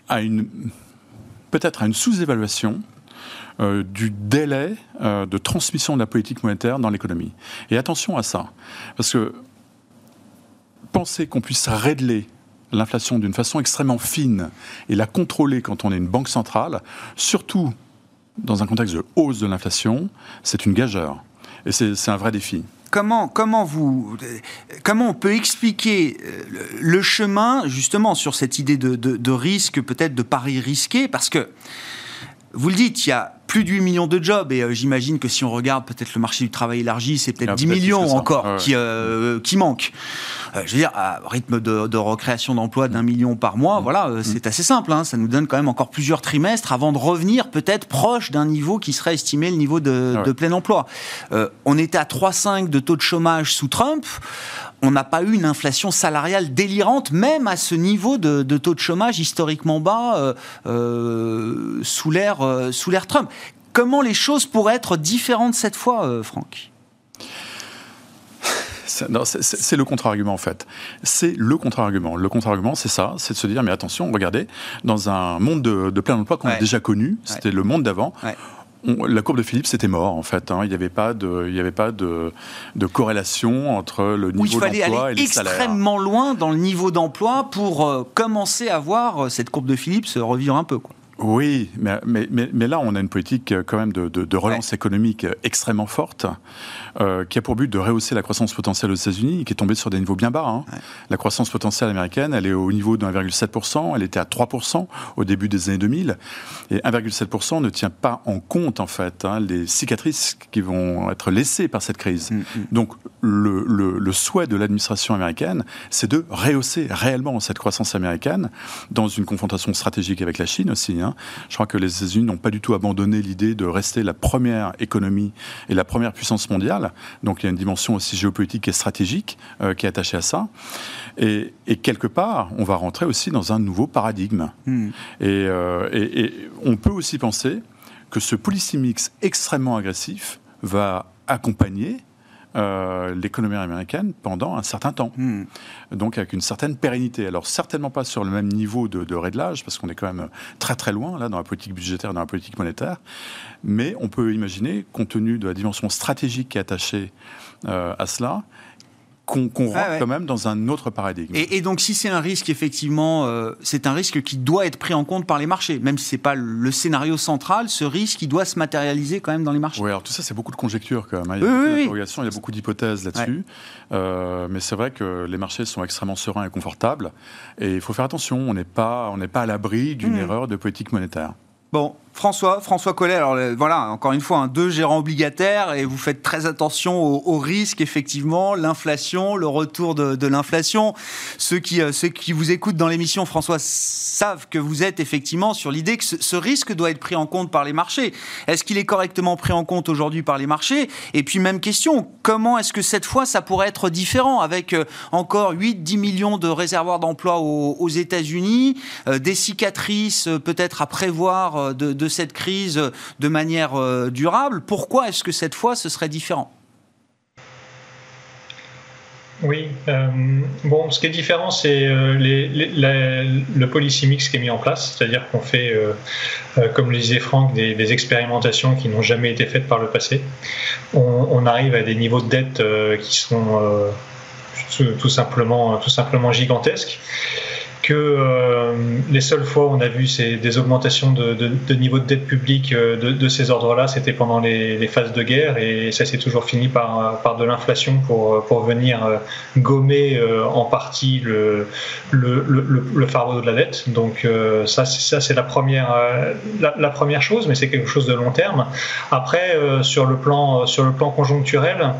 à une peut-être à une sous-évaluation euh, du délai euh, de transmission de la politique monétaire dans l'économie. Et attention à ça, parce que penser qu'on puisse régler l'inflation d'une façon extrêmement fine et la contrôler quand on est une banque centrale, surtout dans un contexte de hausse de l'inflation, c'est une gageure. Et c'est un vrai défi. Comment, comment, vous, comment on peut expliquer euh, le chemin justement sur cette idée de, de risque, peut-être de pari risqué Parce que vous le dites, il y a plus de 8 millions de jobs. Et euh, j'imagine que si on regarde peut-être le marché du travail élargi, c'est peut-être 10 millions encore qui, euh, qui manquent. Euh, je veux dire, à rythme de, recréation d'emplois d'un million par mois, mm. voilà, mm. c'est assez simple. Hein. ça nous donne quand même encore plusieurs trimestres avant de revenir peut-être proche d'un niveau qui serait estimé le niveau de, de plein emploi. on était à 3,5 de taux de chômage sous Trump on n'a pas eu une inflation salariale délirante, même à ce niveau de, taux de chômage historiquement bas euh, euh, sous l'ère euh, sous l'ère Trump. Comment les choses pourraient être différentes cette fois, Franck? C'est le contre-argument en fait. C'est le contre-argument. Le contre-argument, c'est ça, c'est de se dire mais attention, regardez, dans un monde de, plein emploi qu'on a déjà connu, c'était le monde d'avant la courbe de Philips c'était mort en fait. Hein. Il n'y avait pas de, il y avait pas de, de corrélation entre le niveau d'emploi et les salaires. Il fallait aller extrêmement loin dans le niveau d'emploi pour euh, commencer à voir cette courbe de Philips revivre un peu. Quoi. Oui, mais, mais, mais, là, on a une politique euh, quand même de, de, relance économique euh, extrêmement forte, euh, qui a pour but de rehausser la croissance potentielle aux États-Unis, qui est tombée sur des niveaux bien bas. Hein. La croissance potentielle américaine, elle est au niveau de 1,7%, elle était à 3% au début des années 2000, et 1,7% ne tient pas en compte, en fait, hein, les cicatrices qui vont être laissées par cette crise. Mm, mm. Donc, le, le, le, souhait de l'administration américaine, c'est de rehausser réellement cette croissance américaine dans une confrontation stratégique avec la Chine aussi, Hein. Je crois que les États-Unis n'ont pas du tout abandonné l'idée de rester la première économie et la première puissance mondiale. Donc il y a une dimension aussi géopolitique et stratégique euh, qui est attachée à ça. Et, quelque part, on va rentrer aussi dans un nouveau paradigme. Hmm. Euh, et, et, on peut aussi penser que ce policy mix extrêmement agressif va accompagner euh, l'économie américaine pendant un certain temps. Hmm. Donc avec une certaine pérennité. Alors certainement pas sur le même niveau de, de réglage, parce qu'on est quand même très très loin là dans la politique budgétaire, dans la politique monétaire, mais on peut imaginer, compte tenu de la dimension stratégique qui est attachée euh, à cela, qu'on rentre quand même dans un autre paradigme. Et, donc, si c'est un risque, effectivement, euh, c'est un risque qui doit être pris en compte par les marchés, même si c'est pas le scénario central, ce risque, qui doit se matérialiser quand même dans les marchés. Oui, alors tout ça, c'est beaucoup de conjectures quand même. Hein. Il y a, beaucoup il y a beaucoup d'hypothèses là-dessus, euh, mais c'est vrai que les marchés sont extrêmement sereins et confortables, et il faut faire attention. On n'est pas, on n'est pas à l'abri d'une mmh. erreur de politique monétaire. Bon, François, François Collet, alors euh, voilà, encore une fois, un deux gérants obligataires et vous faites très attention aux, risques, effectivement, l'inflation, le retour de, l'inflation. Ceux qui, euh, ceux qui vous écoutent dans l'émission, François, savent que vous êtes effectivement sur l'idée que ce, risque doit être pris en compte par les marchés. Est-ce qu'il est correctement pris en compte aujourd'hui par les marchés? Et puis, même question, comment est-ce que cette fois ça pourrait être différent avec euh, encore 8-10 millions de réservoirs d'emploi aux, États-Unis, des cicatrices peut-être à prévoir de de cette crise de manière euh, durable. Pourquoi est-ce que cette fois ce serait différent? Oui, euh, bon, ce qui est différent, c'est euh, le policy mix qui est mis en place, c'est-à-dire qu'on fait, comme le disait Franck, des, expérimentations qui n'ont jamais été faites par le passé. On, arrive à des niveaux de dette qui sont tout, simplement, tout simplement gigantesques que euh, les seules fois où on a vu ces, des augmentations de, de, niveau de dette publique euh, de, de ces ordres-là, c'était pendant les, les, phases de guerre et ça s'est toujours fini par, par de l'inflation pour, pour venir euh, gommer en partie le, le, le, le fardeau de la dette. Donc ça c'est la première, la, la, première chose, mais c'est quelque chose de long terme. Après, sur, le plan, sur le plan conjoncturel,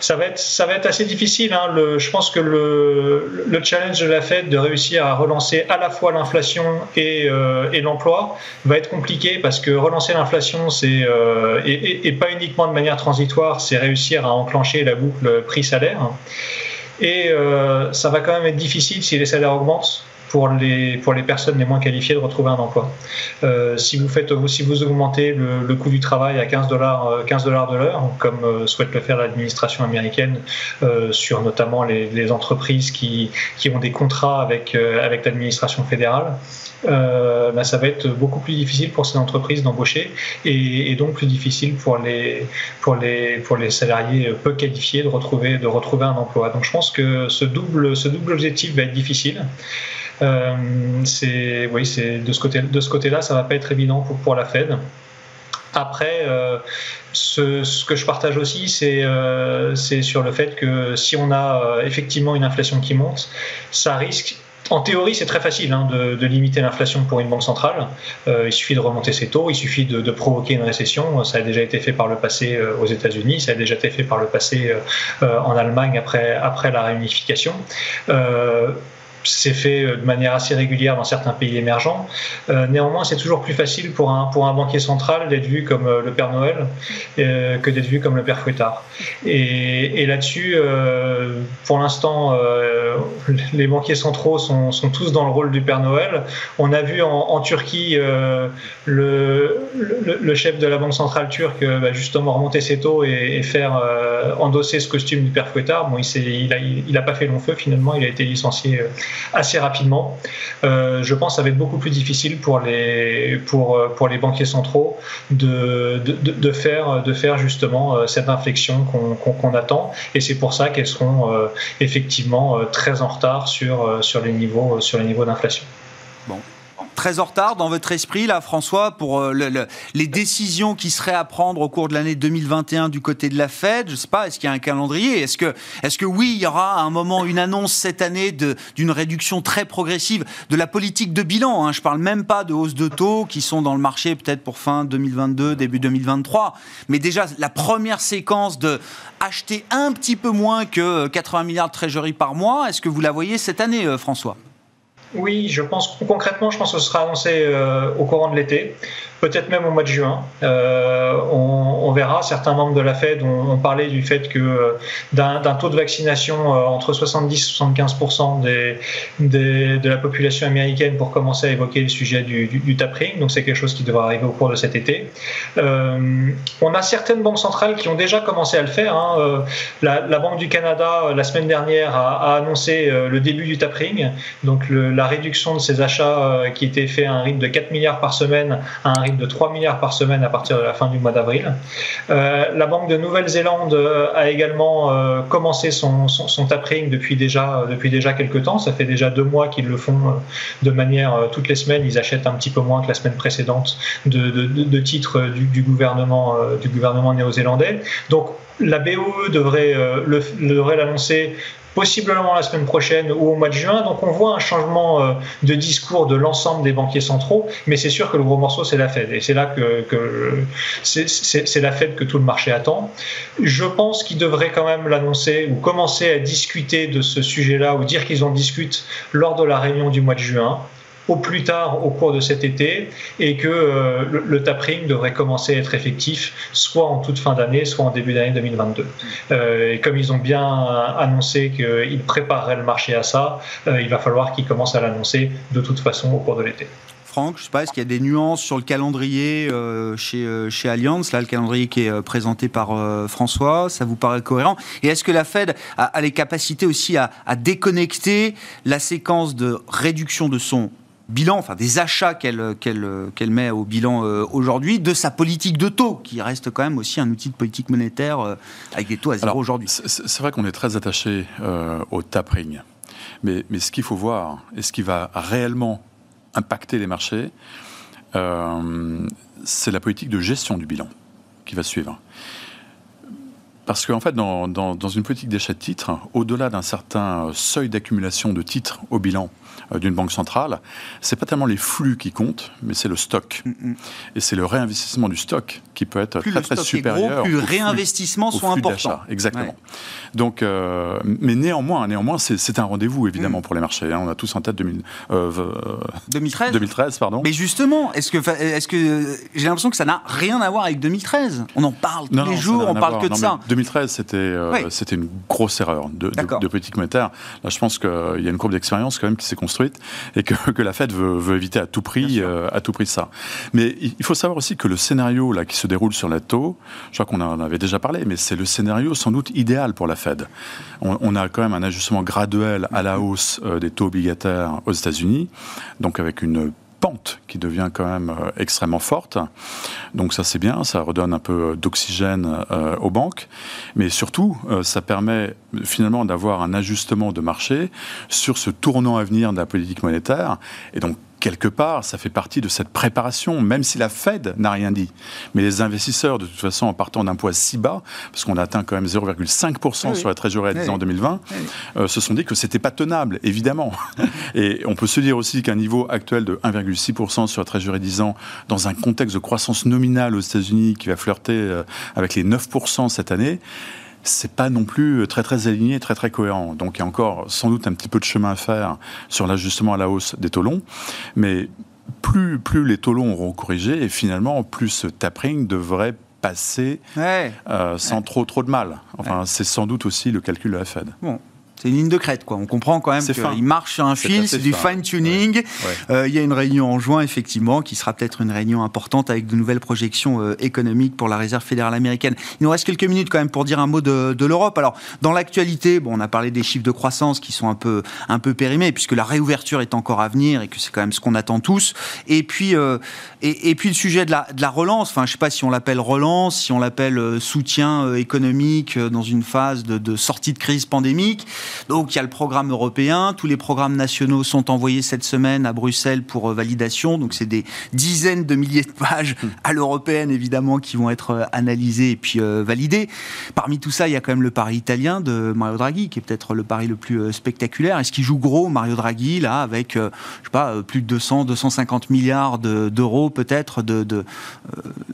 ça va être, ça va être assez difficile. Hein. Le, je pense que le, le, challenge de la Fed de réussir à relancer à la fois l'inflation et, euh, l'emploi va être compliqué parce que relancer l'inflation, c'est euh, et, et, pas uniquement de manière transitoire, c'est réussir à enclencher la boucle prix-salaire. Et euh, ça va quand même être difficile si les salaires augmentent pour les, pour les personnes les moins qualifiées de retrouver un emploi. Euh, si, vous faites, si vous augmentez le, le coût du travail à 15 dollars, 15 euh, dollars de l'heure, comme euh, souhaite le faire l'administration américaine euh, sur notamment les, les, entreprises qui, qui ont des contrats avec, euh, avec l'administration fédérale, bah, ça va être beaucoup plus difficile pour ces entreprises d'embaucher et, et, donc plus difficile pour les, pour, les, pour les salariés peu qualifiés de retrouver, de retrouver un emploi. Donc je pense que ce double, ce double objectif va être difficile. Euh, c'est oui, de ce côté de ce côté-là, ça va pas être évident pour, pour la Fed. Après, euh, ce, que je partage aussi, c'est euh, sur le fait que si on a euh, effectivement une inflation qui monte, ça risque en théorie, c'est très facile hein, de, de, limiter l'inflation pour une banque centrale. Il suffit de remonter ses taux, il suffit de, de, provoquer une récession. Ça a déjà été fait par le passé aux États-Unis, ça a déjà été fait par le passé en Allemagne après, après la réunification. C'est fait euh, de manière assez régulière dans certains pays émergents. Euh, néanmoins, c'est toujours plus facile pour un, pour un banquier central d'être vu comme euh, le Père Noël euh, que d'être vu comme le Père Fouettard. Et, et là-dessus, euh, pour l'instant, euh, les banquiers centraux sont, sont, tous dans le rôle du Père Noël. On a vu en, en Turquie le, le, le, chef de la banque centrale turque bah, justement remonter ses taux et, et faire endosser ce costume du Père Fouettard. Bon, il n'a il a, il a pas fait long feu finalement, il a été licencié assez rapidement. je pense que ça va être beaucoup plus difficile pour les, pour, pour les banquiers centraux de, de, de faire, de faire justement cette inflexion qu'on attend. Et c'est pour ça qu'elles seront effectivement très en retard sur, sur les niveaux, sur les niveaux d'inflation. Très en retard dans votre esprit, là, François, pour euh, les décisions qui seraient à prendre au cours de l'année 2021 du côté de la Fed? Je ne sais pas, est-ce qu'il y a un calendrier? Est-ce que, est que oui, il y aura à un moment une annonce cette année d'une réduction très progressive de la politique de bilan hein? Je ne parle même pas de hausse de taux qui sont dans le marché peut-être pour fin 2022, début 2023. Mais déjà, la première séquence de acheter un petit peu moins que 80 milliards de trésorerie par mois, est-ce que vous la voyez cette année, euh, François? Oui, je pense concrètement, je pense que ce sera annoncé euh, au courant de l'été peut-être même au mois de juin. Euh, on, verra. Certains membres de la Fed ont, parlé du fait que euh, d'un taux de vaccination euh, entre 70 et 75 des, de la population américaine pour commencer à évoquer le sujet du, du, tapering. Donc c'est quelque chose qui devra arriver au cours de cet été. on a certaines banques centrales qui ont déjà commencé à le faire. Hein. La, Banque du Canada, la semaine dernière, a, annoncé le début du tapering, donc la réduction de ses achats qui étaient faits à un rythme de 4 milliards par semaine à un rythme de 3 milliards par semaine à partir de la fin du mois d'avril. Euh, la Banque de Nouvelle-Zélande euh, a également euh, commencé son, son, tapering depuis déjà, depuis déjà quelques temps. Ça fait déjà deux mois qu'ils le font de manière toutes les semaines. Ils achètent un petit peu moins que la semaine précédente de, titres du, gouvernement, du gouvernement néo-zélandais. Donc la BOE devrait l'annoncer possiblement la semaine prochaine ou au mois de juin. Donc on voit un changement euh, de discours de l'ensemble des banquiers centraux, mais c'est sûr que le gros morceau c'est la Fed et c'est là que, c'est la Fed que tout le marché attend. Je pense qu'ils devraient quand même l'annoncer ou commencer à discuter de ce sujet-là ou dire qu'ils en discutent lors de la réunion du mois de juin au plus tard au cours de cet été et que euh, le, tapering devrait commencer à être effectif soit en toute fin d'année, soit en début d'année 2022. Euh, et comme ils ont bien annoncé qu'ils prépareraient le marché à ça, euh, il va falloir qu'ils commencent à l'annoncer de toute façon au cours de l'été. Franck, je ne sais pas, est-ce qu'il y a des nuances sur le calendrier chez, chez Allianz, là, le calendrier qui est présenté par François, ça vous paraît cohérent? Et est-ce que la Fed a, les capacités aussi à, déconnecter la séquence de réduction de son bilan, enfin des achats qu'elle qu'elle met au bilan euh, aujourd'hui, de sa politique de taux, qui reste quand même aussi un outil de politique monétaire euh, avec des taux à zéro aujourd'hui. C'est vrai qu'on est très attaché euh, au tapering, mais, mais ce qu'il faut voir et ce qui va réellement impacter les marchés, c'est la politique de gestion du bilan qui va suivre. Parce qu'en fait, dans, dans, une politique d'achat de titres, au-delà d'un certain seuil d'accumulation de titres au bilan euh, d'une banque centrale, c'est pas tellement les flux qui comptent, mais c'est le stock. Mm, mm. Et c'est le réinvestissement du stock qui peut être très très supérieur. plus le réinvestissement soit important. Exactement. Donc, euh, mais néanmoins, néanmoins, c'est un rendez-vous évidemment mm. pour les marchés. Hein. On a tous en tête 2013. 2013, pardon. Mais justement, est-ce que, est-ce que j'ai l'impression que ça n'a rien à voir avec 2013 On en parle tous les jours, on parle que de ça. 2013, c'était euh, c'était une grosse erreur de, de, politique monétaire. Là, je pense qu'il y a une courbe d'expérience quand même qui s'est construite et que, que, la Fed veut, veut éviter à tout prix, euh, à tout prix ça. Mais il faut savoir aussi que le scénario là qui se déroule sur la taux, je crois qu'on en avait déjà parlé, mais c'est le scénario sans doute idéal pour la Fed. On, on, a quand même un ajustement graduel à la hausse euh, des taux obligataires aux États-Unis, donc avec une pente qui devient quand même euh, extrêmement forte. Donc ça c'est bien, ça redonne un peu d'oxygène euh, aux banques, mais surtout euh, ça permet finalement d'avoir un ajustement de marché sur ce tournant à venir de la politique monétaire et donc quelque part, ça fait partie de cette préparation, même si la Fed n'a rien dit. Mais les investisseurs, de toute façon, en partant d'un poids si bas, parce qu'on a atteint quand même 0,5% sur la trésorerie à 10 ans en 2020, euh, se sont dit que c'était pas tenable, évidemment. [LAUGHS] Et on peut se dire aussi qu'un niveau actuel de 1,6% sur la trésorerie 10 ans, dans un contexte de croissance nominale aux États-Unis qui va flirter euh, avec les 9% cette année, c'est pas non plus très très aligné, très très cohérent. Donc il y a encore sans doute un petit peu de chemin à faire sur l'ajustement à la hausse des taux longs, mais plus, plus les taux longs auront corrigé, et finalement, plus ce tapering devrait passer euh, sans trop trop de mal. Enfin, c'est sans doute aussi le calcul de la Fed. Bon. C'est une ligne de crête, quoi. On comprend quand même qu'il marche sur un fil, c'est du fine-tuning. Euh, il y a une réunion en juin, effectivement, qui sera peut-être une réunion importante avec de nouvelles projections euh, économiques pour la Réserve fédérale américaine. Il nous reste quelques minutes quand même pour dire un mot de, de l'Europe. Alors, dans l'actualité, bon, on a parlé des chiffres de croissance qui sont un peu, un peu périmés, puisque la réouverture est encore à venir et que c'est quand même ce qu'on attend tous. Et puis, euh, et, et, puis le sujet de la, de la relance, enfin, je sais pas si on l'appelle relance, si on l'appelle soutien économique dans une phase de, de sortie de crise pandémique. Donc il y a le programme européen, tous les programmes nationaux sont envoyés cette semaine à Bruxelles pour euh, validation. Donc c'est des dizaines de milliers de pages hmm. à l'européenne évidemment qui vont être euh, analysées et puis euh, validées. Parmi tout ça, il y a quand même le pari italien de Mario Draghi qui est peut-être le pari le plus spectaculaire. Est-ce qu'il joue gros Mario Draghi là avec je sais pas plus de 200 250 milliards d'euros peut-être de, de,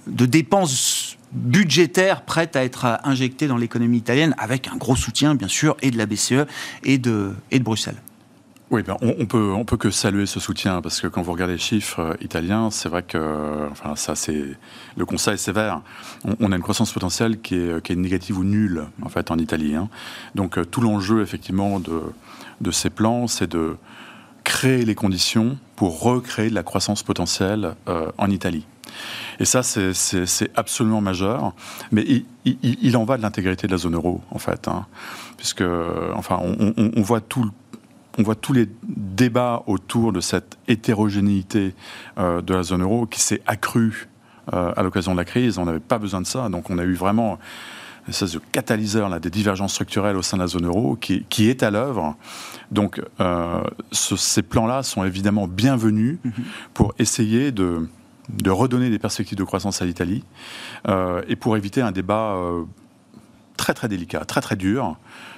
de dépenses budgétaire prête à être injectée dans l'économie italienne, avec un gros soutien, bien sûr, et de la BCE et de, et de Bruxelles. Oui, ben on, peut on peut que saluer ce soutien parce que quand vous regardez les chiffres euh, italiens, c'est vrai que enfin ça c'est le constat est sévère. On, a une croissance potentielle qui est, qui est négative ou nulle en fait en Italie. Hein. Donc euh, tout l'enjeu effectivement de de ces plans, c'est de créer les conditions pour recréer de la croissance potentielle euh, en Italie. Et ça, c'est absolument majeur. Mais il, en va de l'intégrité de la zone euro, en fait. Hein. puisque, enfin, on, voit tout on voit tous les débats autour de cette hétérogénéité euh, de la zone euro qui s'est accrue euh, à l'occasion de la crise. On n'avait pas besoin de ça. Donc on a eu vraiment une espèce de catalyseur là, des divergences structurelles au sein de la zone euro qui, qui est à l'œuvre. Donc euh, ces plans-là sont évidemment bienvenus mm-hmm. pour essayer de de redonner des perspectives de croissance à l'Italie euh, et pour éviter un débat euh, très très délicat, très très dur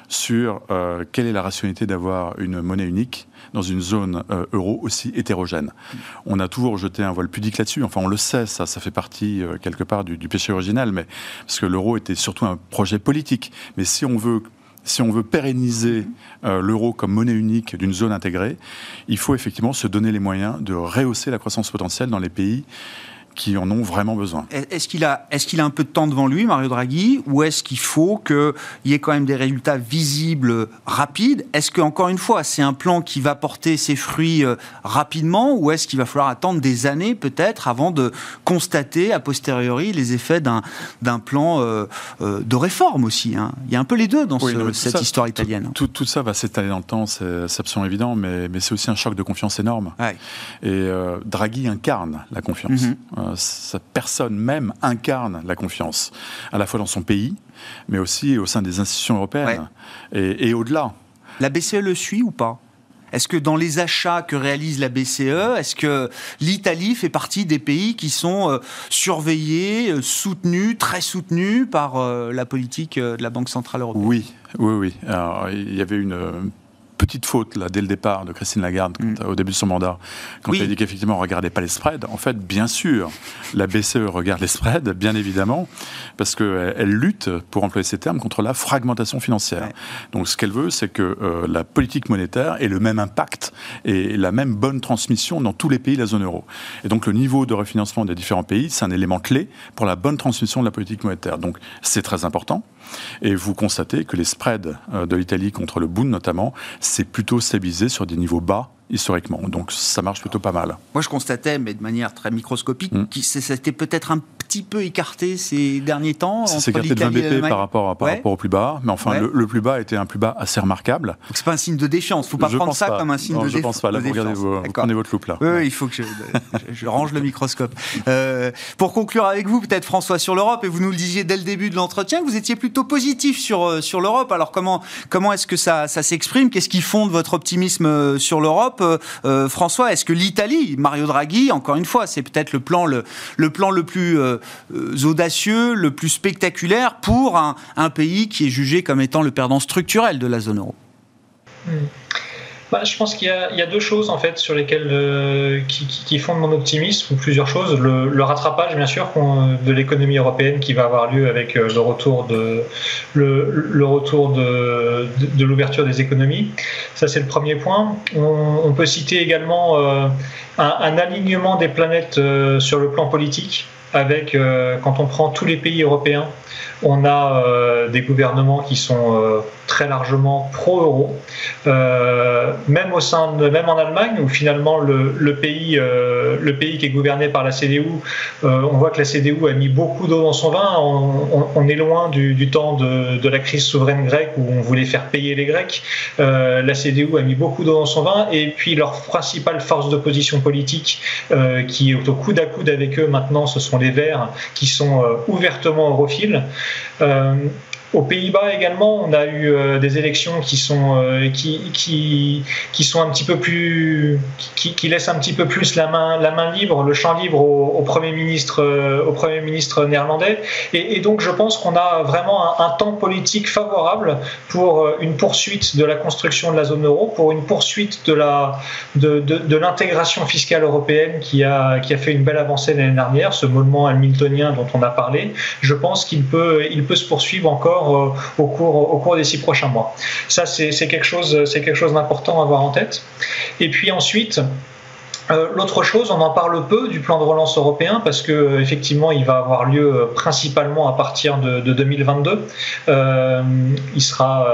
sur euh, quelle est la rationalité d'avoir une monnaie unique dans une zone euro aussi hétérogène. On a toujours jeté un voile pudique là-dessus. Enfin, on le sait, ça, ça fait partie quelque part du, péché original, mais parce que l'euro était surtout un projet politique. Mais si on veut si on veut pérenniser euh, l'euro comme monnaie unique d'une zone intégrée, il faut effectivement se donner les moyens de rehausser la croissance potentielle dans les pays qui en ont vraiment besoin. Est-ce qu'il a, est qu'il a un peu de temps devant lui, Mario Draghi, ou est-ce qu'il faut qu'il y ait quand même des résultats visibles rapides? Est-ce que encore une fois, c'est un plan qui va porter ses fruits euh, rapidement, ou est-ce qu'il va falloir attendre des années peut-être avant de constater a posteriori les effets d'un, plan euh, euh, de réforme aussi hein? Il y a un peu les deux dans cette histoire italienne. Tout, tout, ça va s'étaler dans le temps, c'est, absolument évident, mais, mais, c'est aussi un choc de confiance énorme. Et Draghi incarne la confiance. Mm-hmm sa personne même incarne la confiance, à la fois dans son pays, mais aussi au sein des institutions européennes et, au-delà. La BCE le suit ou pas? Est-ce que dans les achats que réalise la BCE, est-ce que l'Italie fait partie des pays qui sont euh, surveillés, euh, soutenus, très soutenus par la politique de la Banque Centrale Européenne? Oui, oui, oui. il y avait une petite faute là dès le départ de Christine Lagarde mm. au début de son mandat, quand elle a dit qu'effectivement on regardait pas les spreads. En fait, bien sûr, la BCE regarde les spreads, bien évidemment, parce qu'elle elle lutte, pour employer ces termes, contre la fragmentation financière. Donc ce qu'elle veut, c'est que euh, la politique monétaire ait le même impact et la même bonne transmission dans tous les pays de la zone euro. Et donc le niveau de refinancement des différents pays, c'est un élément clé pour la bonne transmission de la politique monétaire. Donc c'est très important. Et vous constatez que les spreads euh, de l'Italie contre le Bund notamment, c'est plutôt stabilisé sur des niveaux bas historiquement. Donc ça marche plutôt pas mal. Moi je constatais, mais de manière très microscopique, hmm. que c'était peut-être un petit peu écarté ces derniers temps. Ça s'est écarté de 20 BP par rapport, par rapport au plus bas, mais enfin le, plus bas était un plus bas assez remarquable. Donc c'est pas un signe de défiance, faut pas prendre ça comme un signe de défiance. Je pense pas, là vous regardez vous prenez votre loupe là. Oui, il faut que je, range le microscope. Euh, pour conclure avec vous, peut-être François sur l'Europe, et vous nous le disiez dès le début de l'entretien, vous étiez plutôt positif sur, euh, sur l'Europe. Alors comment, comment est-ce que ça, ça s'exprime? Qu'est-ce qui fonde votre optimisme euh, sur l'Europe? François, est-ce que l'Italie, Mario Draghi, encore une fois, c'est peut-être le plan le, plus audacieux, le plus spectaculaire pour un, pays qui est jugé comme étant le perdant structurel de la zone euro? Bah, je pense qu'il y, a deux choses en fait sur lesquelles euh, qui, fondent mon optimisme, ou plusieurs choses. Le, rattrapage, bien sûr, de l'économie européenne qui va avoir lieu avec euh, le retour de le, retour de, de, l'ouverture des économies. Ça, c'est le premier point. On, peut citer également euh, un, alignement des planètes sur le plan politique avec, quand on prend tous les pays européens, on a des gouvernements qui sont très largement pro-euro, euh, même au sein de, même en Allemagne où finalement le, pays euh, le pays qui est gouverné par la CDU, euh, on voit que la CDU a mis beaucoup d'eau dans son vin. On, est loin du, temps de, la crise souveraine grecque où on voulait faire payer les Grecs. la CDU a mis beaucoup d'eau dans son vin et puis leur principale force d'opposition politique qui est au coude à coude avec eux maintenant, ce sont les Verts qui sont ouvertement europhiles. Um, Aux Pays-Bas également, on a eu euh, des élections qui sont euh, qui, qui, qui sont un petit peu plus qui, qui, laissent un petit peu plus la main la main libre, le champ libre au, premier ministre euh, au premier ministre néerlandais. Et, donc je pense qu'on a vraiment un, temps politique favorable pour une poursuite de la construction de la zone euro, pour une poursuite de la de, de, de l'intégration fiscale européenne qui a qui a fait une belle avancée l'année dernière, ce mouvement hamiltonien dont on a parlé. Je pense qu'il peut il peut se poursuivre encore euh, au, cours, des six prochains mois. Ça, c'est quelque chose, quelque chose d'important à avoir en tête. Et puis ensuite, euh, l'autre chose, on en parle peu du plan de relance européen parce que euh, effectivement, il va avoir lieu euh, principalement à partir de, 2022. il sera,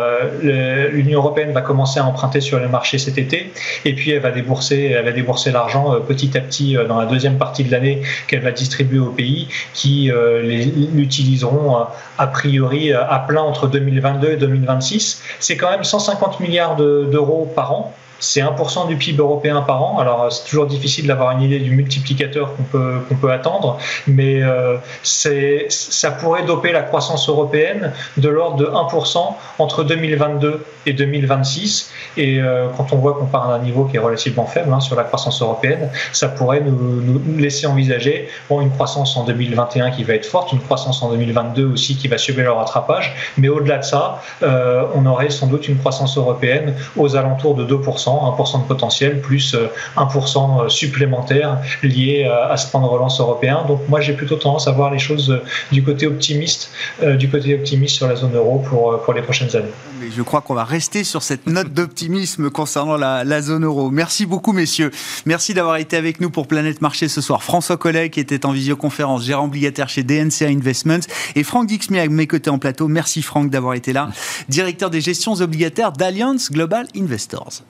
l'Union européenne va commencer à emprunter sur les marchés cet été, et puis elle va débourser, elle va débourser l'argent petit à petit dans la deuxième partie de l'année qu'elle va distribuer aux pays qui l'utiliseront a priori à plein entre 2022 et 2026. C'est quand même 150 milliards d'euros par an c'est 1% du PIB européen par an. Alors c'est toujours difficile d'avoir une idée du multiplicateur qu'on peut, peut attendre, mais euh, ça pourrait doper la croissance européenne de l'ordre de 1% entre 2022 et 2026. Et euh, quand on voit qu'on part d'un niveau qui est relativement faible hein, sur la croissance européenne, ça pourrait nous, nous, laisser envisager une croissance en 2021 qui va être forte, une croissance en 2022 aussi qui va subir le rattrapage, mais au-delà de ça, euh, on aurait sans doute une croissance européenne aux alentours de 2%. 1% de potentiel, plus 1% euh, euh, supplémentaire lié euh, à ce plan de relance européen. Donc moi j'ai plutôt tendance à voir les choses du côté optimiste, du côté optimiste sur la zone euro pour, pour les prochaines années. Mais je crois qu'on va rester sur cette note [LAUGHS] d'optimisme concernant la, la, zone euro. Merci beaucoup messieurs. Merci d'avoir été avec nous pour Planète Marché ce soir. François Collet qui était en visioconférence, gérant obligataire chez DNCA Investments et Franck Dixmy à mes côtés en plateau. Merci Franck d'avoir été là. Directeur des gestions obligataires d'Alliance Global Investors.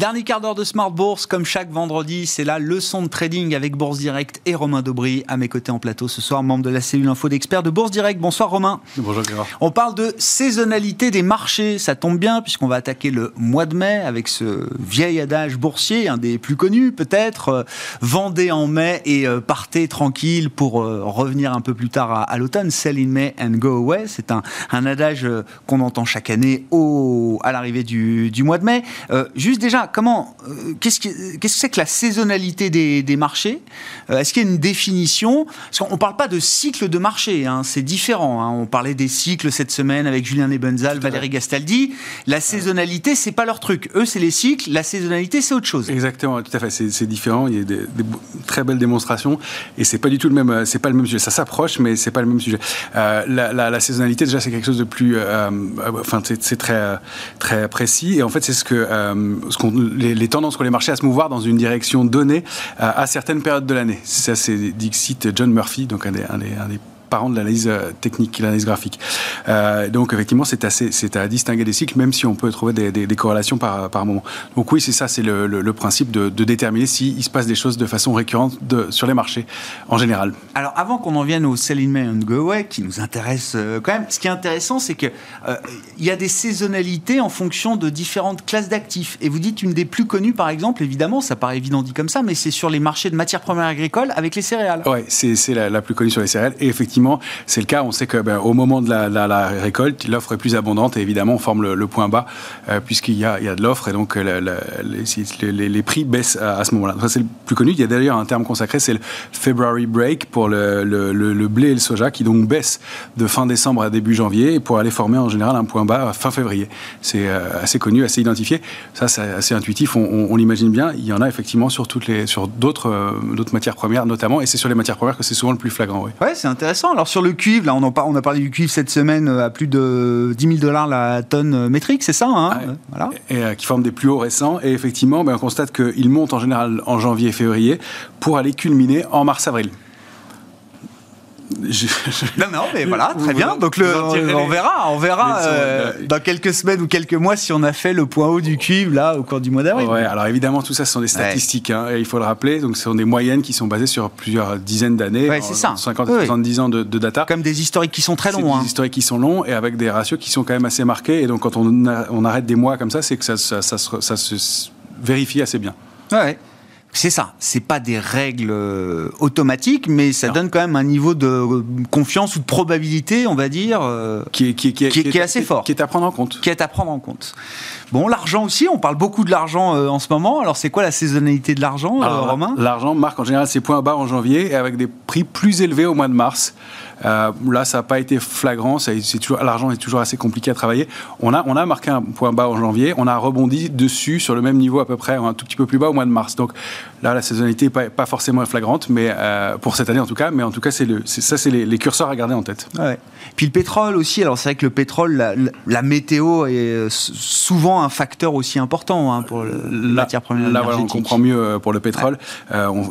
Dernier quart d'heure de Smart Bourse, comme chaque vendredi, c'est la leçon de trading avec Bourse Direct et Romain Daubry à mes côtés en plateau ce soir, membre de la cellule info d'experts de Bourse Direct. Bonsoir Romain. Bonjour Gérard. On parle de saisonnalité des marchés, ça tombe bien puisqu'on va attaquer le mois de mai avec ce vieil adage boursier, un des plus connus peut-être, euh, vendez en mai et euh, partez tranquille pour euh, revenir un peu plus tard à, l'automne, sell in May and go away. C'est un, adage qu'on entend chaque année au, à l'arrivée du, du, mois de mai. juste déjà, comment, euh, qu'est-ce que c'est que la saisonnalité des, marchés euh, Est-ce qu'il y a une définition? Parce qu'on ne parle pas de cycle de marché, hein, c'est différent. Hein. On parlait des cycles cette semaine avec Julien Nebenzal, Valérie Gastaldi. La saisonnalité, c'est pas leur truc. Eux, c'est les cycles. La saisonnalité, c'est autre chose. Exactement, tout à fait. C'est différent. Il y a des, très belles démonstrations et c'est pas du tout le même. C'est pas le même sujet. Ça s'approche, mais c'est pas le même sujet. Euh, la, saisonnalité, déjà, c'est quelque chose de plus. enfin, c'est très très précis et en fait, c'est ce que ce qu'on les, tendances qu'ont les marchés à se mouvoir dans une direction donnée euh, à, certaines périodes de l'année. Ça, c'est Dixit John Murphy, donc un des, parents de l'analyse euh, technique, l'analyse graphique. Euh, donc effectivement, c'est assez, c'est à distinguer des cycles, même si on peut trouver des, des, corrélations par, par moment. Donc oui, c'est ça, c'est le, le, principe de, de déterminer s'il se passe des choses de façon récurrente de, sur les marchés en général. Alors avant qu'on en vienne au sell in May and go away, qui nous intéresse euh, quand même, ce qui est intéressant, c'est que il y a des saisonnalités en fonction de différentes classes d'actifs. Et vous dites une des plus connues, par exemple, évidemment, ça paraît évident dit comme ça, mais c'est sur les marchés de matières premières agricoles avec les céréales. Oui, c'est la, la plus connue sur les céréales. Et effectivement, c'est le cas. On sait que ben, moment de la, récolte, l'offre est plus abondante et évidemment, on forme le, point bas euh, puisqu'il y, a, de l'offre et donc euh, les, prix baissent à, ce moment-là. C'est le plus connu. Il y a d'ailleurs un terme consacré, c'est le February Break pour le, blé et le soja qui donc baissent de fin décembre à début janvier pour aller former en général un point bas fin février. C'est euh, assez connu, assez identifié. Ça, c'est assez intuitif. On, l'imagine bien. Il y en a effectivement sur sur d'autres, d'autres matières premières notamment, et c'est sur les matières premières que c'est souvent le plus flagrant. Oui, ouais, c'est intéressant Alors sur le cuivre, là, on, en on a parlé du cuivre cette semaine à plus de 10 000 dollars la tonne métrique, c'est ça hein voilà. Et qui forment des plus hauts récents. Et effectivement, ben, on constate qu'il monte en général en janvier et février pour aller culminer en mars-avril. Non, non, mais voilà, très bien. Donc le, on, verra, on verra euh, dans quelques semaines ou quelques mois si on a fait le point haut du cuivre là au cours du mois d'avril. Ouais, alors évidemment tout ça ce sont des statistiques, hein, et il faut le rappeler. Donc ce sont des moyennes qui sont basées sur plusieurs dizaines d'années, ouais, c'est ça. 50 à 70 ans de, data. Comme des historiques qui sont très longs. Des hein. historiques qui sont longs et avec des ratios qui sont quand même assez marqués. Et donc quand on, on arrête des mois comme ça, c'est que ça, ça, ça, ça se vérifie assez bien. Ouais. C'est ça, c'est pas des règles euh, automatiques, mais ça donne quand même un niveau de euh, confiance ou de probabilité, on va dire, euh, qui, est, qui, qui, est, assez fort. Qui est à prendre en compte. Qui est à prendre en compte. Bon, l'argent aussi, on parle beaucoup de l'argent en ce moment. Alors, c'est quoi la saisonnalité de l'argent, Romain? L'argent marque en général ses points bas en janvier et avec des prix plus élevés au mois de mars. Euh, là, ça n'a pas été flagrant. L'argent est toujours assez compliqué à travailler. On a, on a marqué un point bas en janvier. On a rebondi dessus sur le même niveau à peu près, un tout petit peu plus bas au mois de mars. Donc là, la saisonnalité n'est pas, pas, forcément flagrante, mais euh, pour cette année en tout cas. Mais en tout cas, c'est ça, c'est les, curseurs à garder en tête. Ouais. Puis le pétrole aussi. Alors c'est vrai que le pétrole, la, météo est euh, souvent un facteur aussi important hein, pour la, matière première. Là, voilà, on comprend mieux pour le pétrole.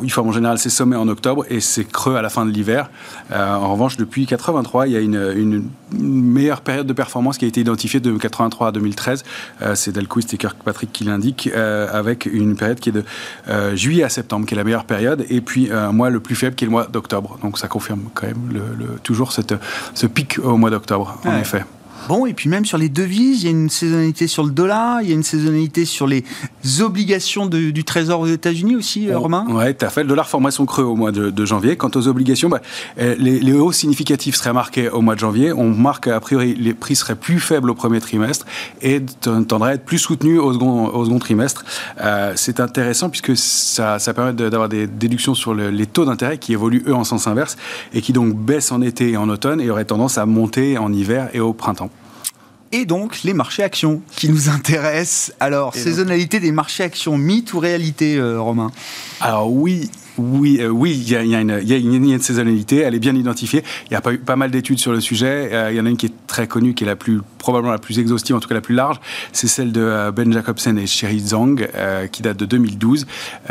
il forme en général ses sommets en octobre et c'est creux à la fin de l'hiver. en revanche, depuis 83, il y a une, meilleure période de performance qui a été identifiée de 83 à 2013. Euh, c'est Delquist et Kirkpatrick qui l'indiquent, euh, avec une période qui est de euh, juillet à septembre, qui est la meilleure période, et puis un mois le plus faible qui est le mois d'octobre. Donc ça confirme quand même toujours cette, ce pic au mois d'octobre, en effet. Bon, et puis même sur les devises, il y a une saisonnalité sur le dollar, il y a une saisonnalité sur les obligations du Trésor aux États-Unis aussi, euh, Romain? Oui, tout à fait. Le dollar formerait son creux au mois de, janvier. Quant aux obligations, bah, euh, les, hausses significatives seraient marquées au mois de janvier. On marque a priori les prix seraient plus faibles au premier trimestre et tendraient à être plus soutenus au second, au second trimestre. Euh, c'est intéressant puisque ça, permet d'avoir des déductions sur les taux d'intérêt qui évoluent eux en sens inverse et qui donc baissent en été et en automne et auraient tendance à monter en hiver et au printemps et donc les marchés actions qui nous intéressent. Alors, saisonnalité des marchés actions, mythe ou réalité, euh, Romain? Alors oui, oui, euh, oui, il y, a, une, saisonnalité, elle est bien identifiée. Il y a pas, pas mal d'études sur le sujet. Euh, il y en a une qui est très connue, qui est la plus, probablement la plus exhaustive, en tout cas la plus large. C'est celle de Ben Jacobsen et Sherry Zhang, qui date de 2012.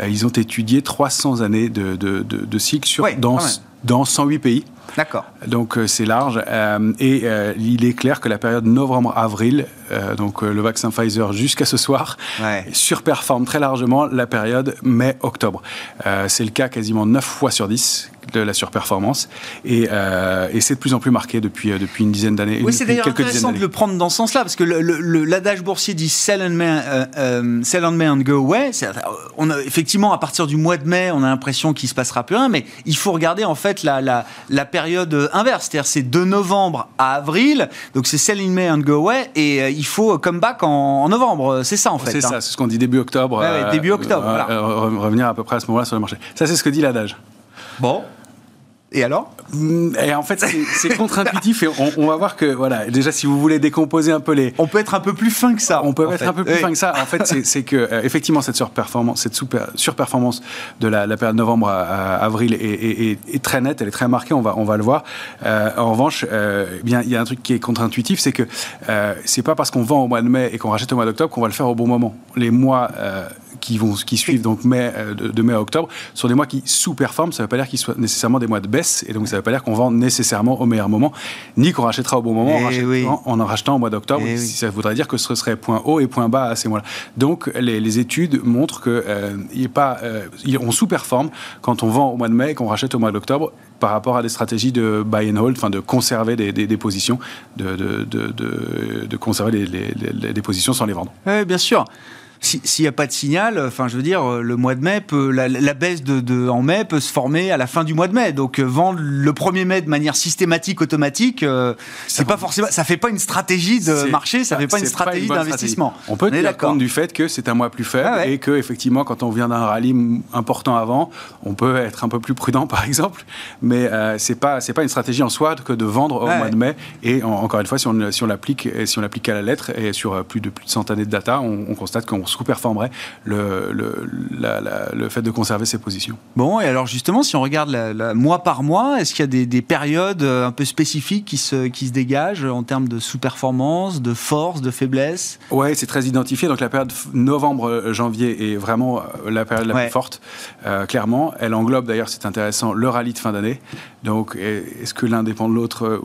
ils ont étudié 300 années de, de, de, cycle sur, dans, dans 108 pays. D'accord. Donc euh, c'est large euh, et euh, il est clair que la période novembre-avril, donc le vaccin Pfizer jusqu'à ce soir, [LAUGHS] surperforme très largement la période mai-octobre. c'est le cas quasiment 9 fois sur 10 de la surperformance. Et, euh, et c'est de plus en plus marqué depuis, euh, depuis une dizaine d'années. Oui, c'est d'ailleurs intéressant de le prendre dans ce sens-là, parce que l'adage boursier dit sell and, may, euh, sell and may and go away. On a, effectivement, à partir du mois de mai, on a l'impression qu'il se passera plus rien, mais il faut regarder en fait la, la, la période inverse, c'est-à-dire c'est de novembre à avril, donc c'est sell in May and go away, et il faut come back en, novembre, c'est ça en fait. C'est ça, c'est ce qu'on dit début octobre. début octobre, Revenir à peu près à ce moment-là sur le marché. Ça, c'est ce que dit l'adage. Bon, et alors? Mm, Et en fait, c'est contre-intuitif et on, va voir que, voilà, déjà, si vous voulez décomposer un peu les. On peut être un peu plus fin que ça. On peut être un peu plus fin que ça. En fait, c'est que, euh, effectivement, cette surperformance, cette surperformance de la, période novembre à, avril est, très nette, elle est très marquée, on va, on va le voir. Euh, en revanche, euh, eh bien, il y a un truc qui est contre-intuitif, c'est que c'est pas parce qu'on vend au mois de mai et qu'on rachète au mois d'octobre qu'on va le faire au bon moment. Les mois qui, vont, qui suivent donc mai, euh, de, mai à octobre sont des mois qui sous-performent. Ça ne veut pas dire qu'ils soient nécessairement des mois de baisse. Et donc, ça ne veut pas dire qu'on vend nécessairement au meilleur moment, ni qu'on rachètera au bon moment en, eh en, rachetant au mois d'octobre. Eh ça voudrait dire que ce serait point haut et point bas à ces mois-là. Donc, les, études montrent qu'on euh, pas, euh, on sous-performe quand on vend au mois de mai et qu'on rachète au mois d'octobre par rapport à des stratégies de buy and hold, enfin de conserver des, des, positions, de, de, de, de conserver les, les, les, positions sans les vendre. Oui, bien sûr s'il n'y a pas de signal, enfin, je veux dire, euh, le mois de mai peut, la, baisse de, en mai peut se former à la fin du mois de mai. Donc, euh, vendre le 1er mai de manière systématique, automatique, euh, c'est pas forcément, ça fait pas une stratégie de marché, ça fait pas une stratégie d'investissement. On peut tenir compte du fait que c'est un mois plus faible ah et que, effectivement, quand on vient d'un rallye important avant, on peut être un peu plus prudent, [LAUGHS] par exemple. Mais euh, c'est pas, c'est pas une stratégie en soi que de vendre au ah mois de mai. Et encore une fois, si on, si on l'applique, si on l'applique à la lettre et sur plus de plus de 100 années de data, on, on constate qu'on sous-performerait le, le, le, fait de conserver ses positions. Bon, et alors justement, si on regarde la, mois par mois, est-ce qu'il y a des, des, périodes un peu spécifiques qui se, qui se dégagent en termes de sous-performance, de force, de faiblesse? Oui, c'est très identifié. Donc la période novembre-janvier est vraiment la période la plus forte, clairement. Elle englobe d'ailleurs, c'est intéressant, le rallye de fin d'année. Donc, est-ce que l'un dépend de l'autre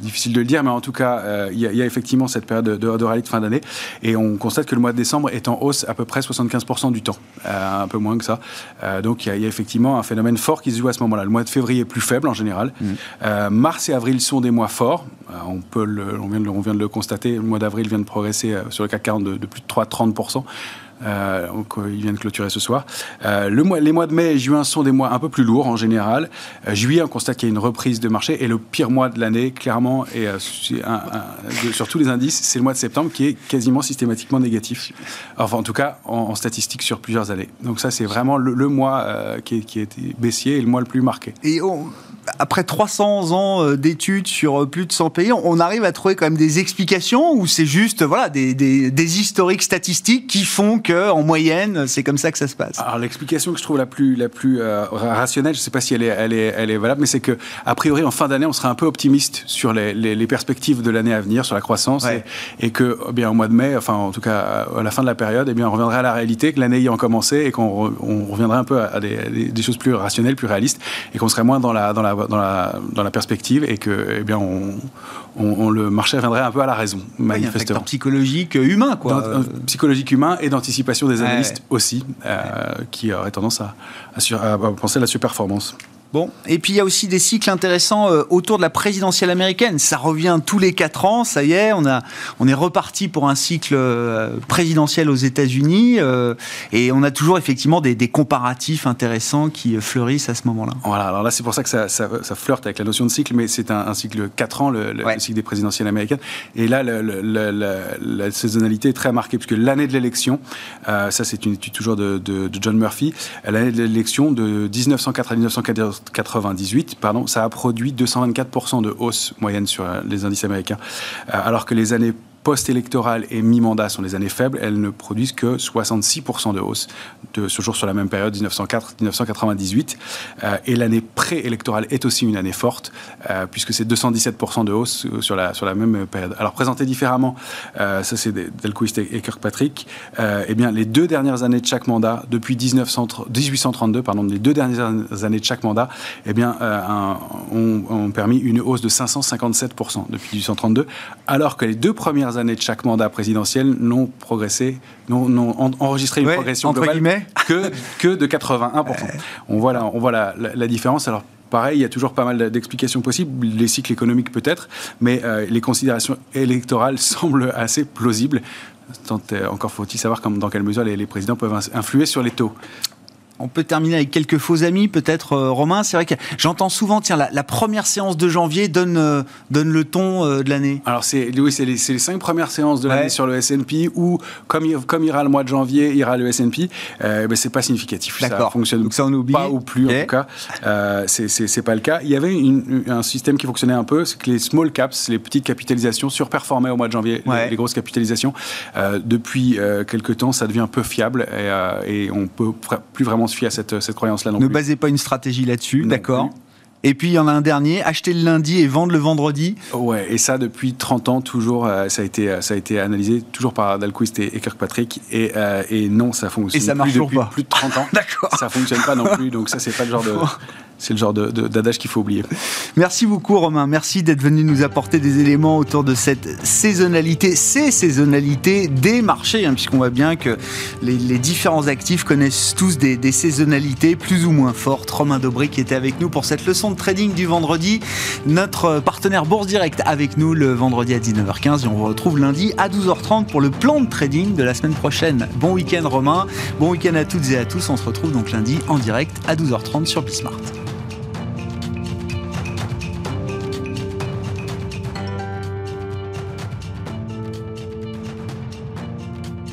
Difficile de le dire, mais en tout cas, euh, il y, a effectivement cette période de, de, rallye de fin d'année. Et on constate que le mois de décembre est en hausse à peu près 75% du temps, euh, un peu moins que ça. Euh, donc, il y, a effectivement un phénomène fort qui se joue à ce moment-là. Le mois de février est plus faible en général. Mmh. mars et avril sont des mois forts. on, peut on, vient de, on, vient de, le constater. Le mois d'avril vient de progresser sur le CAC 40 de, de plus de 3-30%. Euh, donc, euh, ils viennent clôturer ce soir. Euh, le mois, les mois de mai et juin sont des mois un peu plus lourds en général. juillet, on constate qu'il y a une reprise de marché. Et le pire mois de l'année, clairement, et sur tous les indices, c'est le mois de septembre qui est quasiment systématiquement négatif. Enfin, en tout cas, en, statistique sur plusieurs années. Donc ça, c'est vraiment le, mois qui, qui, est baissier et le mois le plus marqué. Et après 300 ans euh, d'études sur euh, plus de 100 pays, on arrive à trouver quand même des explications ou c'est juste voilà des, des, historiques statistiques qui font que en moyenne c'est comme ça que ça se passe. Alors l'explication que je trouve la plus la plus euh, rationnelle, je ne sais pas si elle est elle est elle est valable, mais c'est que a priori en fin d'année on sera un peu optimiste sur les, les, perspectives de l'année à venir, sur la croissance et, que eh bien au mois de mai, enfin en tout cas à la fin de la période, eh bien on reviendrait à la réalité, que l'année ayant commencé et qu'on on reviendrait un peu à des, des, choses plus rationnelles, plus réalistes et qu'on serait moins dans la dans la dans la, dans la perspective et que eh bien, on, on, le marché reviendrait un peu à la raison, manifestement. psychologique euh, humain, quoi. Euh, psychologique humain et d'anticipation des analystes aussi, euh, qui auraient tendance à, à, à penser à la surperformance. Bon, et puis il y a aussi des cycles intéressants euh, autour de la présidentielle américaine. Ça revient tous les quatre ans, ça y est, on, a, on est reparti pour un cycle euh, présidentiel aux États-Unis euh, et on a toujours effectivement des, des, comparatifs intéressants qui fleurissent à ce moment-là. Voilà, alors là c'est pour ça que ça, ça, ça, flirte avec la notion de cycle, mais c'est un, un, cycle quatre ans, le, le, cycle des présidentielles américaines. Et là, le, la, saisonnalité est très marquée, puisque l'année de l'élection, ça c'est une étude toujours de, de, de John Murphy, l'année de l'élection de 1904 à 1914 98, pardon, ça a produit 224% de hausse moyenne sur les indices américains, euh, alors que les années post-électorale et mi-mandat sont les années faibles, elles ne produisent que 66% de hausse de ce jour sur la même période, 1904-1998. Euh, et l'année pré-électorale est aussi une année forte, euh, puisque c'est 217% de hausse sur la, sur la même période. Alors, présenté différemment, euh, ça c'est Delquist et Kirkpatrick, eh bien, les deux dernières années de chaque mandat, depuis 1832, pardon, les deux dernières années de chaque mandat, eh bien, ont, permis une hausse de 557% depuis 1832, alors que les deux premières années de chaque mandat présidentiel n'ont progressé, n'ont enregistré une progression globale que, que de 81%. On voit, la, on voit la, la, différence. Alors, Pareil, il y a toujours pas mal d'explications possibles, les cycles économiques peut-être, mais euh, les considérations électorales [LAUGHS] semblent assez plausibles. Tant, euh, encore faut-il savoir dans quelle mesure les, les présidents peuvent influer sur les taux. On peut terminer avec quelques faux amis, peut-être, euh, Romain. C'est vrai que j'entends souvent, tiens, la, première séance de janvier donne, euh, donne le ton euh, de l'année. Alors, c'est oui, c'est les, les, cinq premières séances de l'année sur le S&P où, comme, comme ira le mois de janvier, ira le S&P, ben, c'est pas significatif. Ça fonctionne Donc ça, on oublie. pas ou plus, en tout cas. C'est pas le cas. Il y avait un système qui fonctionnait un peu, c'est que les small caps, les petites capitalisations, surperformaient au mois de janvier, les, grosses capitalisations. depuis quelques temps, ça devient un peu fiable et, et on peut plus vraiment se fier à cette, cette croyance-là Ne basez pas une stratégie là-dessus, d'accord et puis il y en a un dernier, acheter le lundi et vendre le vendredi. Ouais, et ça depuis 30 ans toujours, euh, ça a été euh, ça a été analysé toujours par Dalquist et, Kirkpatrick et, euh, et non ça fonctionne et ça marche plus depuis pas. plus de 30 ans. [LAUGHS] D'accord. Ça fonctionne pas non plus, donc ça c'est pas le genre de [LAUGHS] c'est le genre d'adage qu'il faut oublier. Merci beaucoup Romain, merci d'être venu nous apporter des éléments autour de cette saisonnalité, ces saisonnalités des marchés, hein, puisqu'on voit bien que les, différents actifs connaissent tous des, saisonnalités plus ou moins fortes. Romain Dobré qui était avec nous pour cette leçon de trading du vendredi, notre partenaire Bourse Direct avec nous le vendredi à 19h15 et on vous retrouve lundi à 12h30 pour le plan de trading de la semaine prochaine. Bon week-end Romain, bon week-end à toutes et à tous, on se retrouve donc lundi en direct à 12h30 sur Bismart.